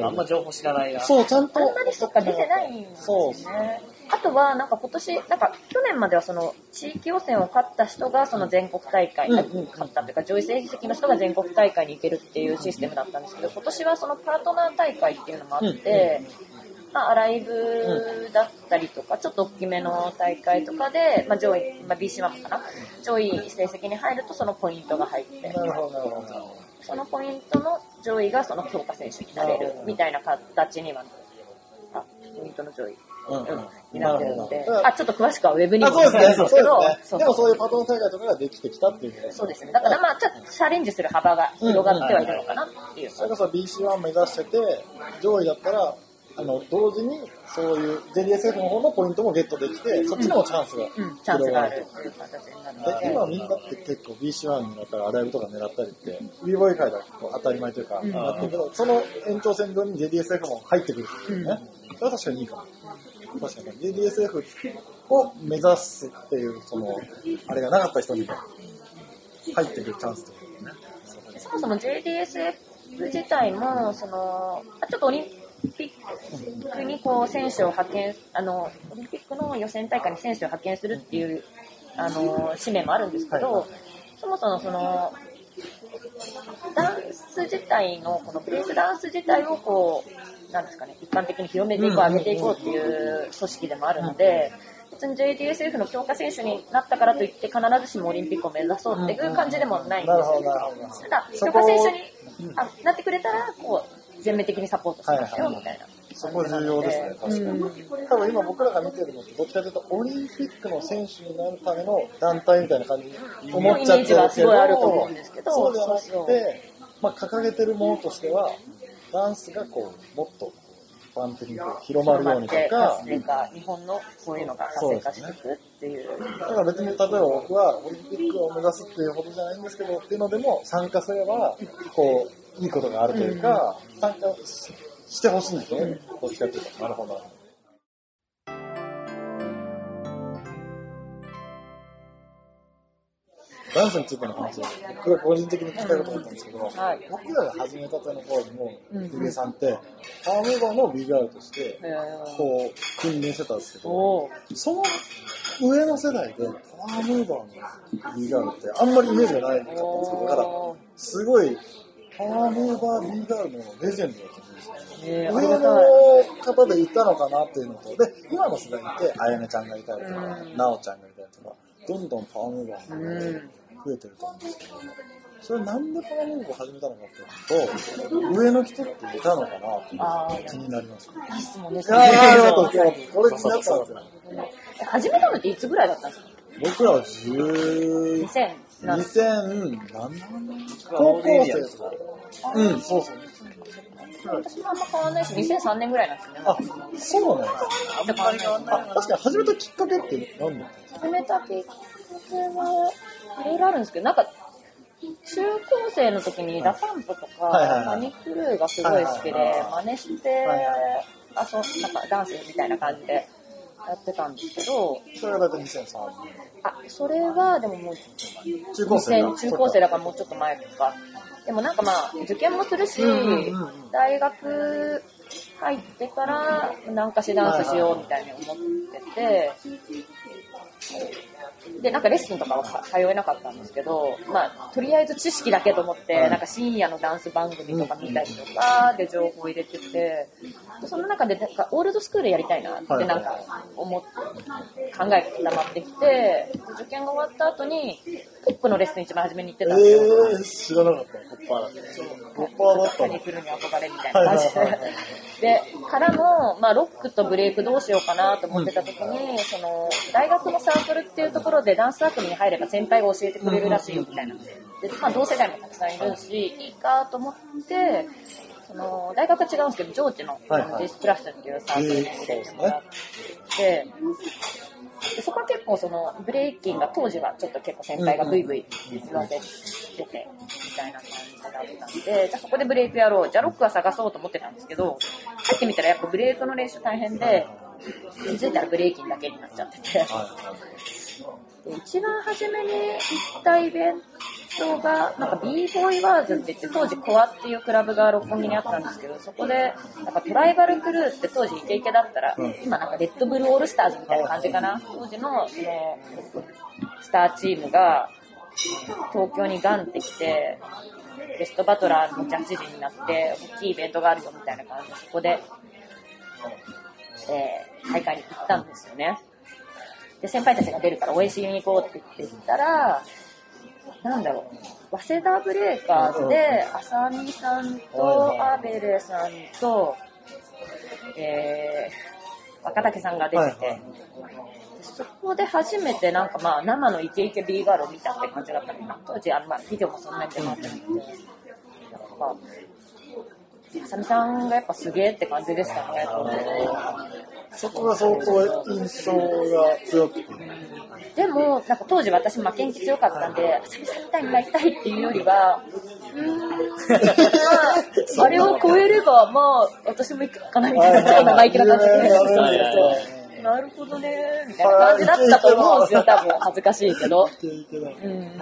[SPEAKER 1] あんま情報知らないな。
[SPEAKER 2] そう、ちゃんと。
[SPEAKER 3] あんまりそっか出てないんです
[SPEAKER 2] そう
[SPEAKER 3] よね。あとは、なんか今年、なんか去年まではその地域予選を勝った人がその全国大会、
[SPEAKER 2] うんうんうん
[SPEAKER 3] 勝ったというか上位成績の人が全国大会に行けるっていうシステムだったんですけど、今年はそのパートナー大会っていうのもあって、まあ、アライブだったりとか、ちょっと大きめの大会とかで、まあ、上位、まあ、BC1 もかな、上位成績に入るとそのポイントが入って、
[SPEAKER 2] なるほど、なるほど。
[SPEAKER 3] そのポイントの上位がその強化選手になれるみたいな形には、あ、ポイントの上位。
[SPEAKER 2] うん
[SPEAKER 3] うんになってるのであ、ちょっと詳しくはウェブに
[SPEAKER 2] あ、
[SPEAKER 3] も
[SPEAKER 2] そうですね。そうです
[SPEAKER 3] 載ってるんですけど、
[SPEAKER 2] でもそういうパトロン大会とかができてきたっていう
[SPEAKER 3] そうですね。だからまあ、ちょっとチャレンジする幅が広がってはいるのかなっていう。
[SPEAKER 2] それこそ BC1 目指してて、上位だったら、あの、同時にそういう JDSF の方のポイントもゲットできて、そっちにもチャンスが
[SPEAKER 3] うん、チャンスがある
[SPEAKER 2] 広
[SPEAKER 3] っていう形になる。
[SPEAKER 2] で、
[SPEAKER 3] ので。
[SPEAKER 2] 今みんなって結構 BC1 になったらアライブとか狙ったりって、b ボーイ界だと当たり前というか、
[SPEAKER 3] うん
[SPEAKER 2] なってるけど、その延長線上に JDSF も入ってくるっていうね。それは確かにいいかも。確かに JDSF を目指すっていう、その、あれがなかった人にも入ってくるチャンスってことね。
[SPEAKER 3] そもそも JDSF 自体も、その、あちょっとオリンピックにこう選手を派遣、あの、オリンピックの予選大会に選手を派遣するっていう、あの、使命もあるんですけど、
[SPEAKER 2] はい
[SPEAKER 3] そもそもその、ダンス自体の、このブレイクダンス自体をこう、なんですかね、一般的に広めていこう、上げていこうっていう組織でもあるので、別に JDSF の強化選手になったからといって必ずしもオリンピックを目指そうっていう感じでもないんです
[SPEAKER 2] なるほど。
[SPEAKER 3] ただ、強化選手にあなってくれたら、こう、全面的にサポートしますよ、みたいな。
[SPEAKER 2] そこ重要ですね、確かに。多分今僕らが見てるのって、どっちかというと、オリンピックの選手になるための団体みたいな感じに思っちゃってる
[SPEAKER 3] イメージはすごいあると思うんですけど
[SPEAKER 2] そうではなくて、まあ、掲げてるものとしては、ダンスがこう、もっと一般的にこう広まるようにとか
[SPEAKER 3] 活、性化、日本のそういうのが活性化していくっていう。
[SPEAKER 2] だから別に例えば僕はオリンピックを目指すっていうほどじゃないんですけどっていうのでも参加すればこういいことがあるというか、参加ししてほしいんですよね、どっちかっていうと。なるほど。ダンスについての話を僕が個人的に聞きたいこと思ったんですけど、
[SPEAKER 3] はい。
[SPEAKER 2] 僕らが始めたての頃にも、
[SPEAKER 3] うん
[SPEAKER 2] ゆりえさんって、パームーバーのビガールとして、
[SPEAKER 3] えー。
[SPEAKER 2] こう、訓練してたんですけど、その上の世代で、パワームーバーのビーガールってあんまりイメージがないかったんですけど、だから、すごいパワームーバー B ガールのレジェンドだったんですよ。
[SPEAKER 3] えー、あ
[SPEAKER 2] 上。の方でいたのかなっていうのと、で、今の世代にいて、あやめちゃんがいたりとか
[SPEAKER 3] う、ん。
[SPEAKER 2] なおちゃんがいたりとか、どんどんパワームーバー
[SPEAKER 3] う
[SPEAKER 2] が
[SPEAKER 3] ん。
[SPEAKER 2] 増えてると思うんですけど、それなんでパワームーバーを始めたのかっていうと、上の人っていたのかなって気になります。
[SPEAKER 3] いい質問です
[SPEAKER 2] いやー、ありが
[SPEAKER 3] ね。
[SPEAKER 2] とう、今日これ気になってたんですよ。
[SPEAKER 3] え始めたのっていつぐらいだったんですか？
[SPEAKER 2] 僕らは10、
[SPEAKER 3] 2000何
[SPEAKER 2] 2000、何年？高校生とか？うん、そうそう。
[SPEAKER 3] 私もあんま変わんないし、2003年ぐらいなんですよね。
[SPEAKER 2] あ、そうなんです
[SPEAKER 3] あんま変わんない
[SPEAKER 2] あ、確かに始めたきっかけって何だった
[SPEAKER 3] 始めたきっかけは、いろいろあるんですけど、なんか、中高生の時に DA PUMP とか、
[SPEAKER 2] はいはいはい。
[SPEAKER 3] マニクルーがすごい好きで真似してあ、そう、なんかダンスみたいな感じでやってたんですけど、
[SPEAKER 2] それが大体2003
[SPEAKER 3] あ、それはでももう、
[SPEAKER 2] 年。中高生
[SPEAKER 3] 2000中高生だからもうちょっと前か。でもなんかまあ、受験もするし
[SPEAKER 2] うんうんうんうん、
[SPEAKER 3] 大学入ってから、なんかしダンスしようみたいに思ってて、で、なんかレッスンとかはか通えなかったんですけど、まあ、とりあえず知識だけと思って、
[SPEAKER 2] はい
[SPEAKER 3] なんか深夜のダンス番組とか見たりとか、で情報入れてて、でその中でなんかオールドスクールやりたいなって
[SPEAKER 2] はい
[SPEAKER 3] なんか思って、考えが固まってきて、で受験が終わった後に、ポップのレッスン一番初めに行ってたんですよ。
[SPEAKER 2] えー、知らなかった。ポッパーだった。ポッパーだっ
[SPEAKER 3] に来るに憧れみたいな感じで
[SPEAKER 2] はいはいはいはい。
[SPEAKER 3] で、からの、まあ、ロックとブレイクどうしようかなと思ってた時に、その、大学のサークルっていうところでダンスサークルに入れば先輩が教えてくれるらしいよみたいな。で、まあ、同世代もたくさんいるし、いいかと思って、その、大学は違うんですけど、上智のディスプラスっていうサークルに入れてもらって、でそこは結構そのブレイキンが当時はちょっと結構先輩がブイブイ言わせててみたいな感じだったんで、じゃあそこでブレイクやろう。じゃあロックは探そうと思ってたんですけど、入ってみたらやっぱブレイクの練習大変で、気づいたらブレイキンだけになっちゃってて。で一番初めに行ったイベントが、なんか b ボーイワーズって言って、当時コアっていうクラブが六本木にあったんですけど、そこで、なんかトライバルクルーって当時イケイケだったら、
[SPEAKER 2] うん
[SPEAKER 3] 今なんかレッドブルオールスターズみたいな感じかな？当時の、その、スターチームが、東京にガンってきて、ベストバトラーのジャッジ陣になって、大きいイベントがあるよみたいな感じで、そこで、えー、大会に行ったんですよね。で、先輩たちが出るから応援しに行こうって言って行ったら、なんだろう、早稲田ブレイカーズで、浅見さんと、アベレさんと、えー、若竹さんが出てて、
[SPEAKER 2] はいはい。
[SPEAKER 3] そこで初めてなんかまあ生のイケイケ B ガールを見たって感じだったかな。当時あのまあビデオもそんなに出回ってなくて、なんか、あさみさんがやっぱすげえって感じでしたね。
[SPEAKER 2] そこが相当印象が強くて。
[SPEAKER 3] でも、なんか当時私負けん気強かったんで、あさみさんみたいになりたいっていうよりは、うーん、まあ、あれを超えれば、まあ、私も行くかなみたいな、超生意気な感じで。
[SPEAKER 2] はい
[SPEAKER 3] そうなるほどね、みたいな感じだったと思うんですよ、多分。恥ずかしいけど。うん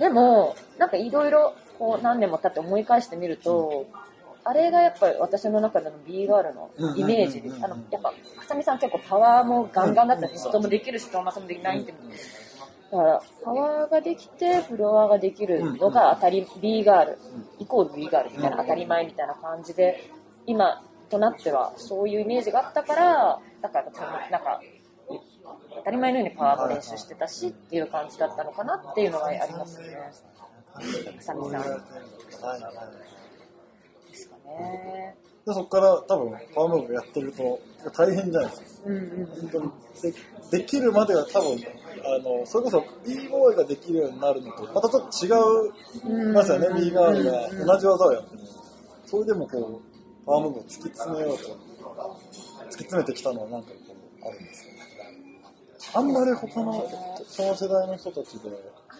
[SPEAKER 3] でも、なんかいろいろ、こう何年も経って思い返してみると、あれがやっぱり私の中での B ガールのイメージです。あの、やっぱ、あさみさん結構パワーもガンガンだったし、人もできるし、トーマスもできないんで。だから、パワーができて、フロアができるのが当たり、B ガール、イコール B ガールみたいな当たり前みたいな感じで、今となってはそういうイメージがあったから、だから、なんか、当たり前のようにパワーも練習してたしっていう感じだったのかなっていうのはありますね。あさみさんで。
[SPEAKER 2] そこから多分パワームーブやってると大変じゃないですか。
[SPEAKER 3] うんうん
[SPEAKER 2] 本当にでできるまでは多分あのそれこそ b ボーイができるようになるのとまたちょっと違
[SPEAKER 3] う
[SPEAKER 2] ますよね、B ガールが同じ技をやってるそれでもこうパワームーブを突き詰めようと突き詰めてきたのはなんかこうあるんですよねあんまり他のその世代の人たちで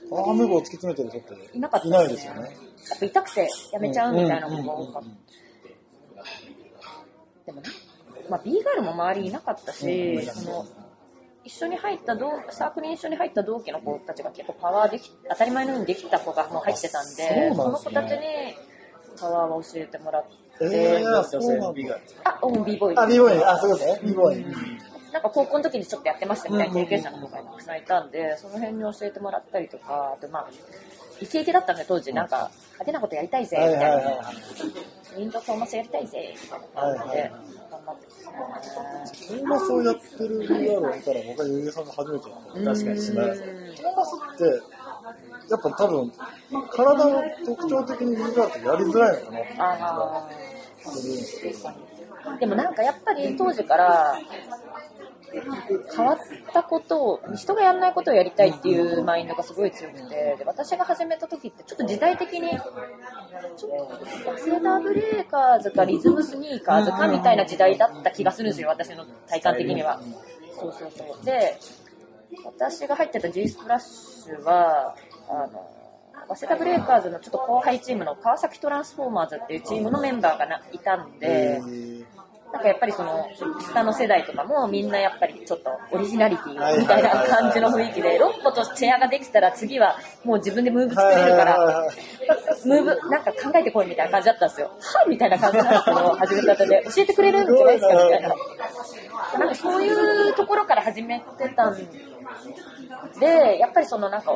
[SPEAKER 2] パワームーブを突き詰めてる人って
[SPEAKER 3] いな
[SPEAKER 2] いですよね。
[SPEAKER 3] やっぱ痛くてやめちゃうみたいなのが多かった。でもな、まあ、B ガールも周りいなかったし、その一緒に入った同サークルに一緒に入った同期の子たちが結構パワーでき当たり前のようにできた子がもう入ってたんで、
[SPEAKER 2] そうなんですね
[SPEAKER 3] その子たちにパワーを教えてもらって、
[SPEAKER 2] えー、
[SPEAKER 1] 女
[SPEAKER 2] そうん
[SPEAKER 1] B
[SPEAKER 2] だ
[SPEAKER 1] が。
[SPEAKER 3] あ、オン B ボーイ
[SPEAKER 2] あ、b ボーイあ、そういうことね。b ボーイ。
[SPEAKER 3] なんか高校の時にちょっとやってましたみたいな経験者の子がたくさんいたんで、その辺に教えてもらったりとか、あとまあ、イケイケだったのよ、当時。なんか、派手なことやりたいぜ、み
[SPEAKER 2] はい
[SPEAKER 3] たいな。
[SPEAKER 2] はいはいはい。
[SPEAKER 3] ウィンドトーマスやりたいぜ、みたいな感じで、頑張ってますね。
[SPEAKER 2] トーマスをやってる VR を見たら、僕はゆうげさんが初めてだった。
[SPEAKER 3] 確
[SPEAKER 1] かにですね
[SPEAKER 2] トーマスって、やっぱ多分、体の特徴的に VR ってやりづらいのかなって
[SPEAKER 3] あ
[SPEAKER 2] 気がするんですけど。
[SPEAKER 3] ーでもなんかやっぱり当時から、変わったことを、人がやらないことをやりたいっていうマインドがすごい強くて、で私が始めた時ってちょっと時代的に、ちょっと、セーターブレーカーズかリズムスニーカーズかみたいな時代だった気がするんですよ、私の体感的には。そうそうそう。で、私が入ってた G スプラッシュは、あの、早稲田ブレーカーズのちょっと後輩チームの川崎トランスフォーマーズっていうチームのメンバーがないたんで、なんかやっぱりその下の世代とかもみんなやっぱりちょっとオリジナリティみたいな感じの雰囲気で、ロッコとチェアができたら次はもう自分でムーブ作れるから、ムーブなんか考えてこいみたいな感じだったんですよ。はみたいな感じなんですけど、始めたてで教えてくれるんじゃないですかみたいな。なんかそういうところから始めてたんで、やっぱりそのなんか、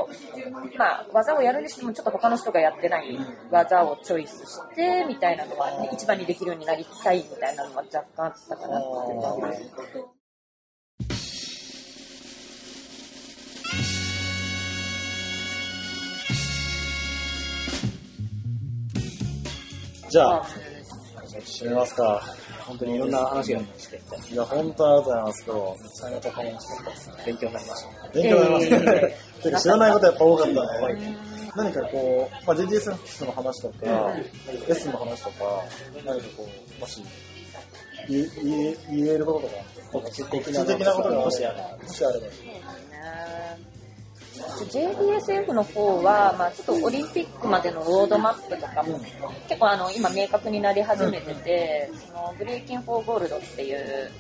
[SPEAKER 3] まあ、技をやるにしてもちょっと他の人がやってない技をチョイスして、みたいなのは、ね、一番にできるようになりたいみたいなのは若干あったかなって思います。
[SPEAKER 2] じゃあ
[SPEAKER 3] あ、
[SPEAKER 2] 締めますか。
[SPEAKER 1] 本当にいろんな話がありまして、
[SPEAKER 2] いや、本当ありがとうございます。今日、めちゃめちゃ楽しかったですね。
[SPEAKER 1] 勉強になりました。
[SPEAKER 2] 勉強になりましたね
[SPEAKER 3] え。
[SPEAKER 2] てか知らないことやっぱ多かったね。何 かこう、まあ、JGS の話とか、レッスンの話とか、何かこう、もし、言え言えることとか、告知的なことが
[SPEAKER 1] もしあれば
[SPEAKER 2] もしあれば。
[SPEAKER 3] JDSF の方は、まあ、ちょっとオリンピックまでのロードマップとかも結構あの今明確になり始めてて、その Breaking for Gold っていう、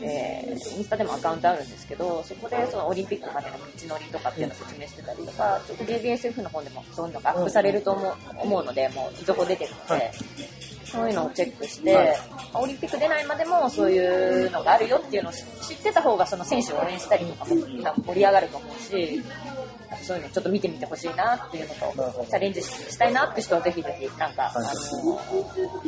[SPEAKER 3] えーインスタでもアカウントあるんですけど、そこでそのオリンピックまでの道のりとかっていうのを説明してたりとか、ちょっと JDSF の方でもそういうのがアップされると思うので、もう情報出てるので、そういうのをチェックして、オリンピック出ないまでもそういうのがあるよっていうのを知ってた方がその選手を応援したりとかも盛り上がると思うし、そういうのちょっと見てみてほしいなっていうのと、チャレンジしたいなって人はぜひぜひ、なんか、あの、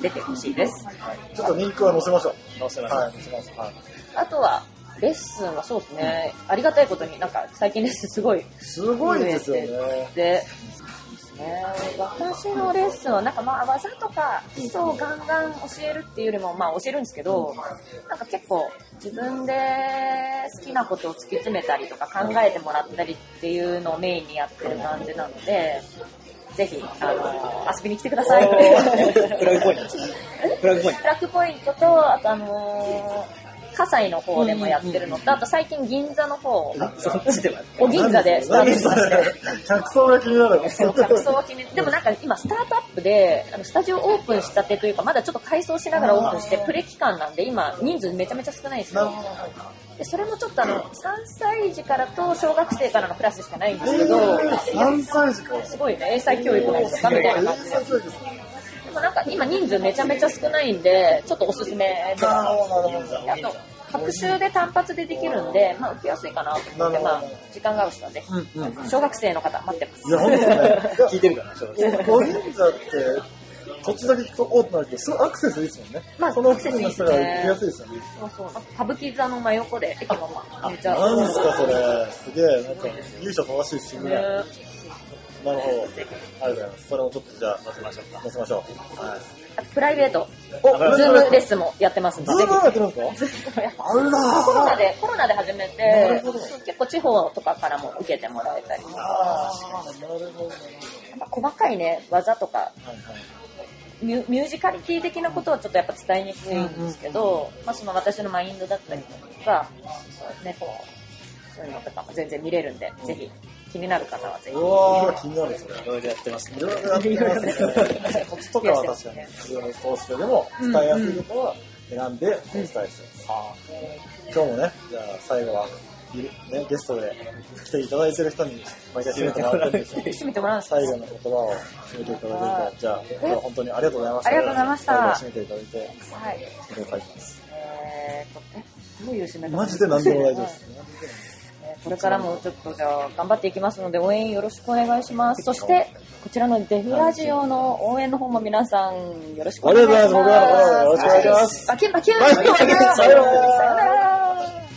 [SPEAKER 3] 出てほしいです。
[SPEAKER 2] ちょっとリンクは載せましょう。
[SPEAKER 1] 載せましょう
[SPEAKER 2] はい、載せます。はい。
[SPEAKER 3] あとは、レッスンはそうですね、ありがたいことになんか最近レッスンすごい
[SPEAKER 2] すごいですよね。
[SPEAKER 3] で、ね、私のレッスンはなんかまあ技とか基礎をガンガン教えるっていうよりもまあ教えるんですけど、なんか結構自分で好きなことを突き詰めたりとか考えてもらったりっていうのをメインにやってる感じなので、ぜひ、あの、遊びに来てください。
[SPEAKER 1] フラグポイント。フラグポイン
[SPEAKER 3] フラッグポイントと、あとあのー、葛西の方でもやってるのと、あと最近銀座の方、
[SPEAKER 1] ト。そっちでは。
[SPEAKER 3] お銀座でスタートしまして。
[SPEAKER 2] 客層が気になる。
[SPEAKER 3] 客層は決めでもなんか今スタートアップであのスタジオオープンしたてというかまだちょっと改装しながらオープンしてプレ期間なんで今人数めちゃめちゃ少ないんですよ。でそれもちょっとあの3歳児からと小学生からのクラスしかないんですけど
[SPEAKER 2] 何歳児か。
[SPEAKER 3] すごいね英才教育なんですかみたいな感じで
[SPEAKER 2] ですね。
[SPEAKER 3] でもなんか今人数めちゃめちゃ少ないんでちょっとおすすめであと学習で単発でできるんで、まあ、受けやすいかなと思って、まあ時間が合う人はぜひ、
[SPEAKER 2] うんうん。
[SPEAKER 3] 小学生の方待ってます。
[SPEAKER 2] いや、本当ですね。
[SPEAKER 1] 聞いてるかな、正直。
[SPEAKER 2] お銀座って、土地だけ聞くとおーってなるけど、すごいアクセスいいですもんね。
[SPEAKER 3] まあ
[SPEAKER 2] その付近の人が行きやすいですよね。
[SPEAKER 3] そうそう。歌舞伎座の真横で、駅のまめっちゃ。
[SPEAKER 2] 何ですか、それ。すげえ、なんか、由緒正しい渋谷。
[SPEAKER 3] ね
[SPEAKER 2] なるほど。ありがとうございます。それもちょっとじゃあ、載せましょうか。載せましょう。はい。
[SPEAKER 3] あとプライベート、
[SPEAKER 2] お、
[SPEAKER 3] Zoom レッスンもやってますんで、
[SPEAKER 2] Zoom やってるんですか？
[SPEAKER 3] ひ。やっぱ
[SPEAKER 2] あら
[SPEAKER 3] コロナで、コロナで始め
[SPEAKER 2] な
[SPEAKER 3] て
[SPEAKER 2] るほど、
[SPEAKER 3] 結構地方とかからも受けてもらえたりとか、
[SPEAKER 2] あー、なるほど。
[SPEAKER 3] やっぱ細かいね、技とか、
[SPEAKER 2] はいはい。
[SPEAKER 3] ミュミュージカリティ的なことはちょっとやっぱ伝えにくいんですけど、まあその私のマインドだったりとか、そうね、こう、そういうのとかも全然見れるんで、ぜひ気になる方はぜひ。
[SPEAKER 2] うわー、気になる、それ。
[SPEAKER 1] いろいろやってますね
[SPEAKER 2] い。ろいろやってますね。コツとかは確かに、いろいろ通してでも、伝えやすいことは選んでお伝えしてます。今日もね、じゃあ最後は、ね、ゲストで来ていただいてる人に毎回締めてもらってるんですよ。
[SPEAKER 3] 締めてもらうんですか？
[SPEAKER 2] 最後の言葉を締めていただけると、じゃあ、今日は本当にありがとうございました。
[SPEAKER 3] ありがとうございました
[SPEAKER 2] 最後締めていただいて、
[SPEAKER 3] はい。
[SPEAKER 2] 締めていただきます。
[SPEAKER 3] えーと、え、どういう締め方？
[SPEAKER 2] マジで何でも大丈夫です。
[SPEAKER 3] えーこれからもちょっとじゃあ頑張っていきますので応援よろしくお願いします。そして、こちらのデフラジオの応援の方も皆さんよろしくお願いします。
[SPEAKER 2] ありがとうござい。ますよろしくお願い。します
[SPEAKER 3] あ、キュン、あ、キュン。さよなら。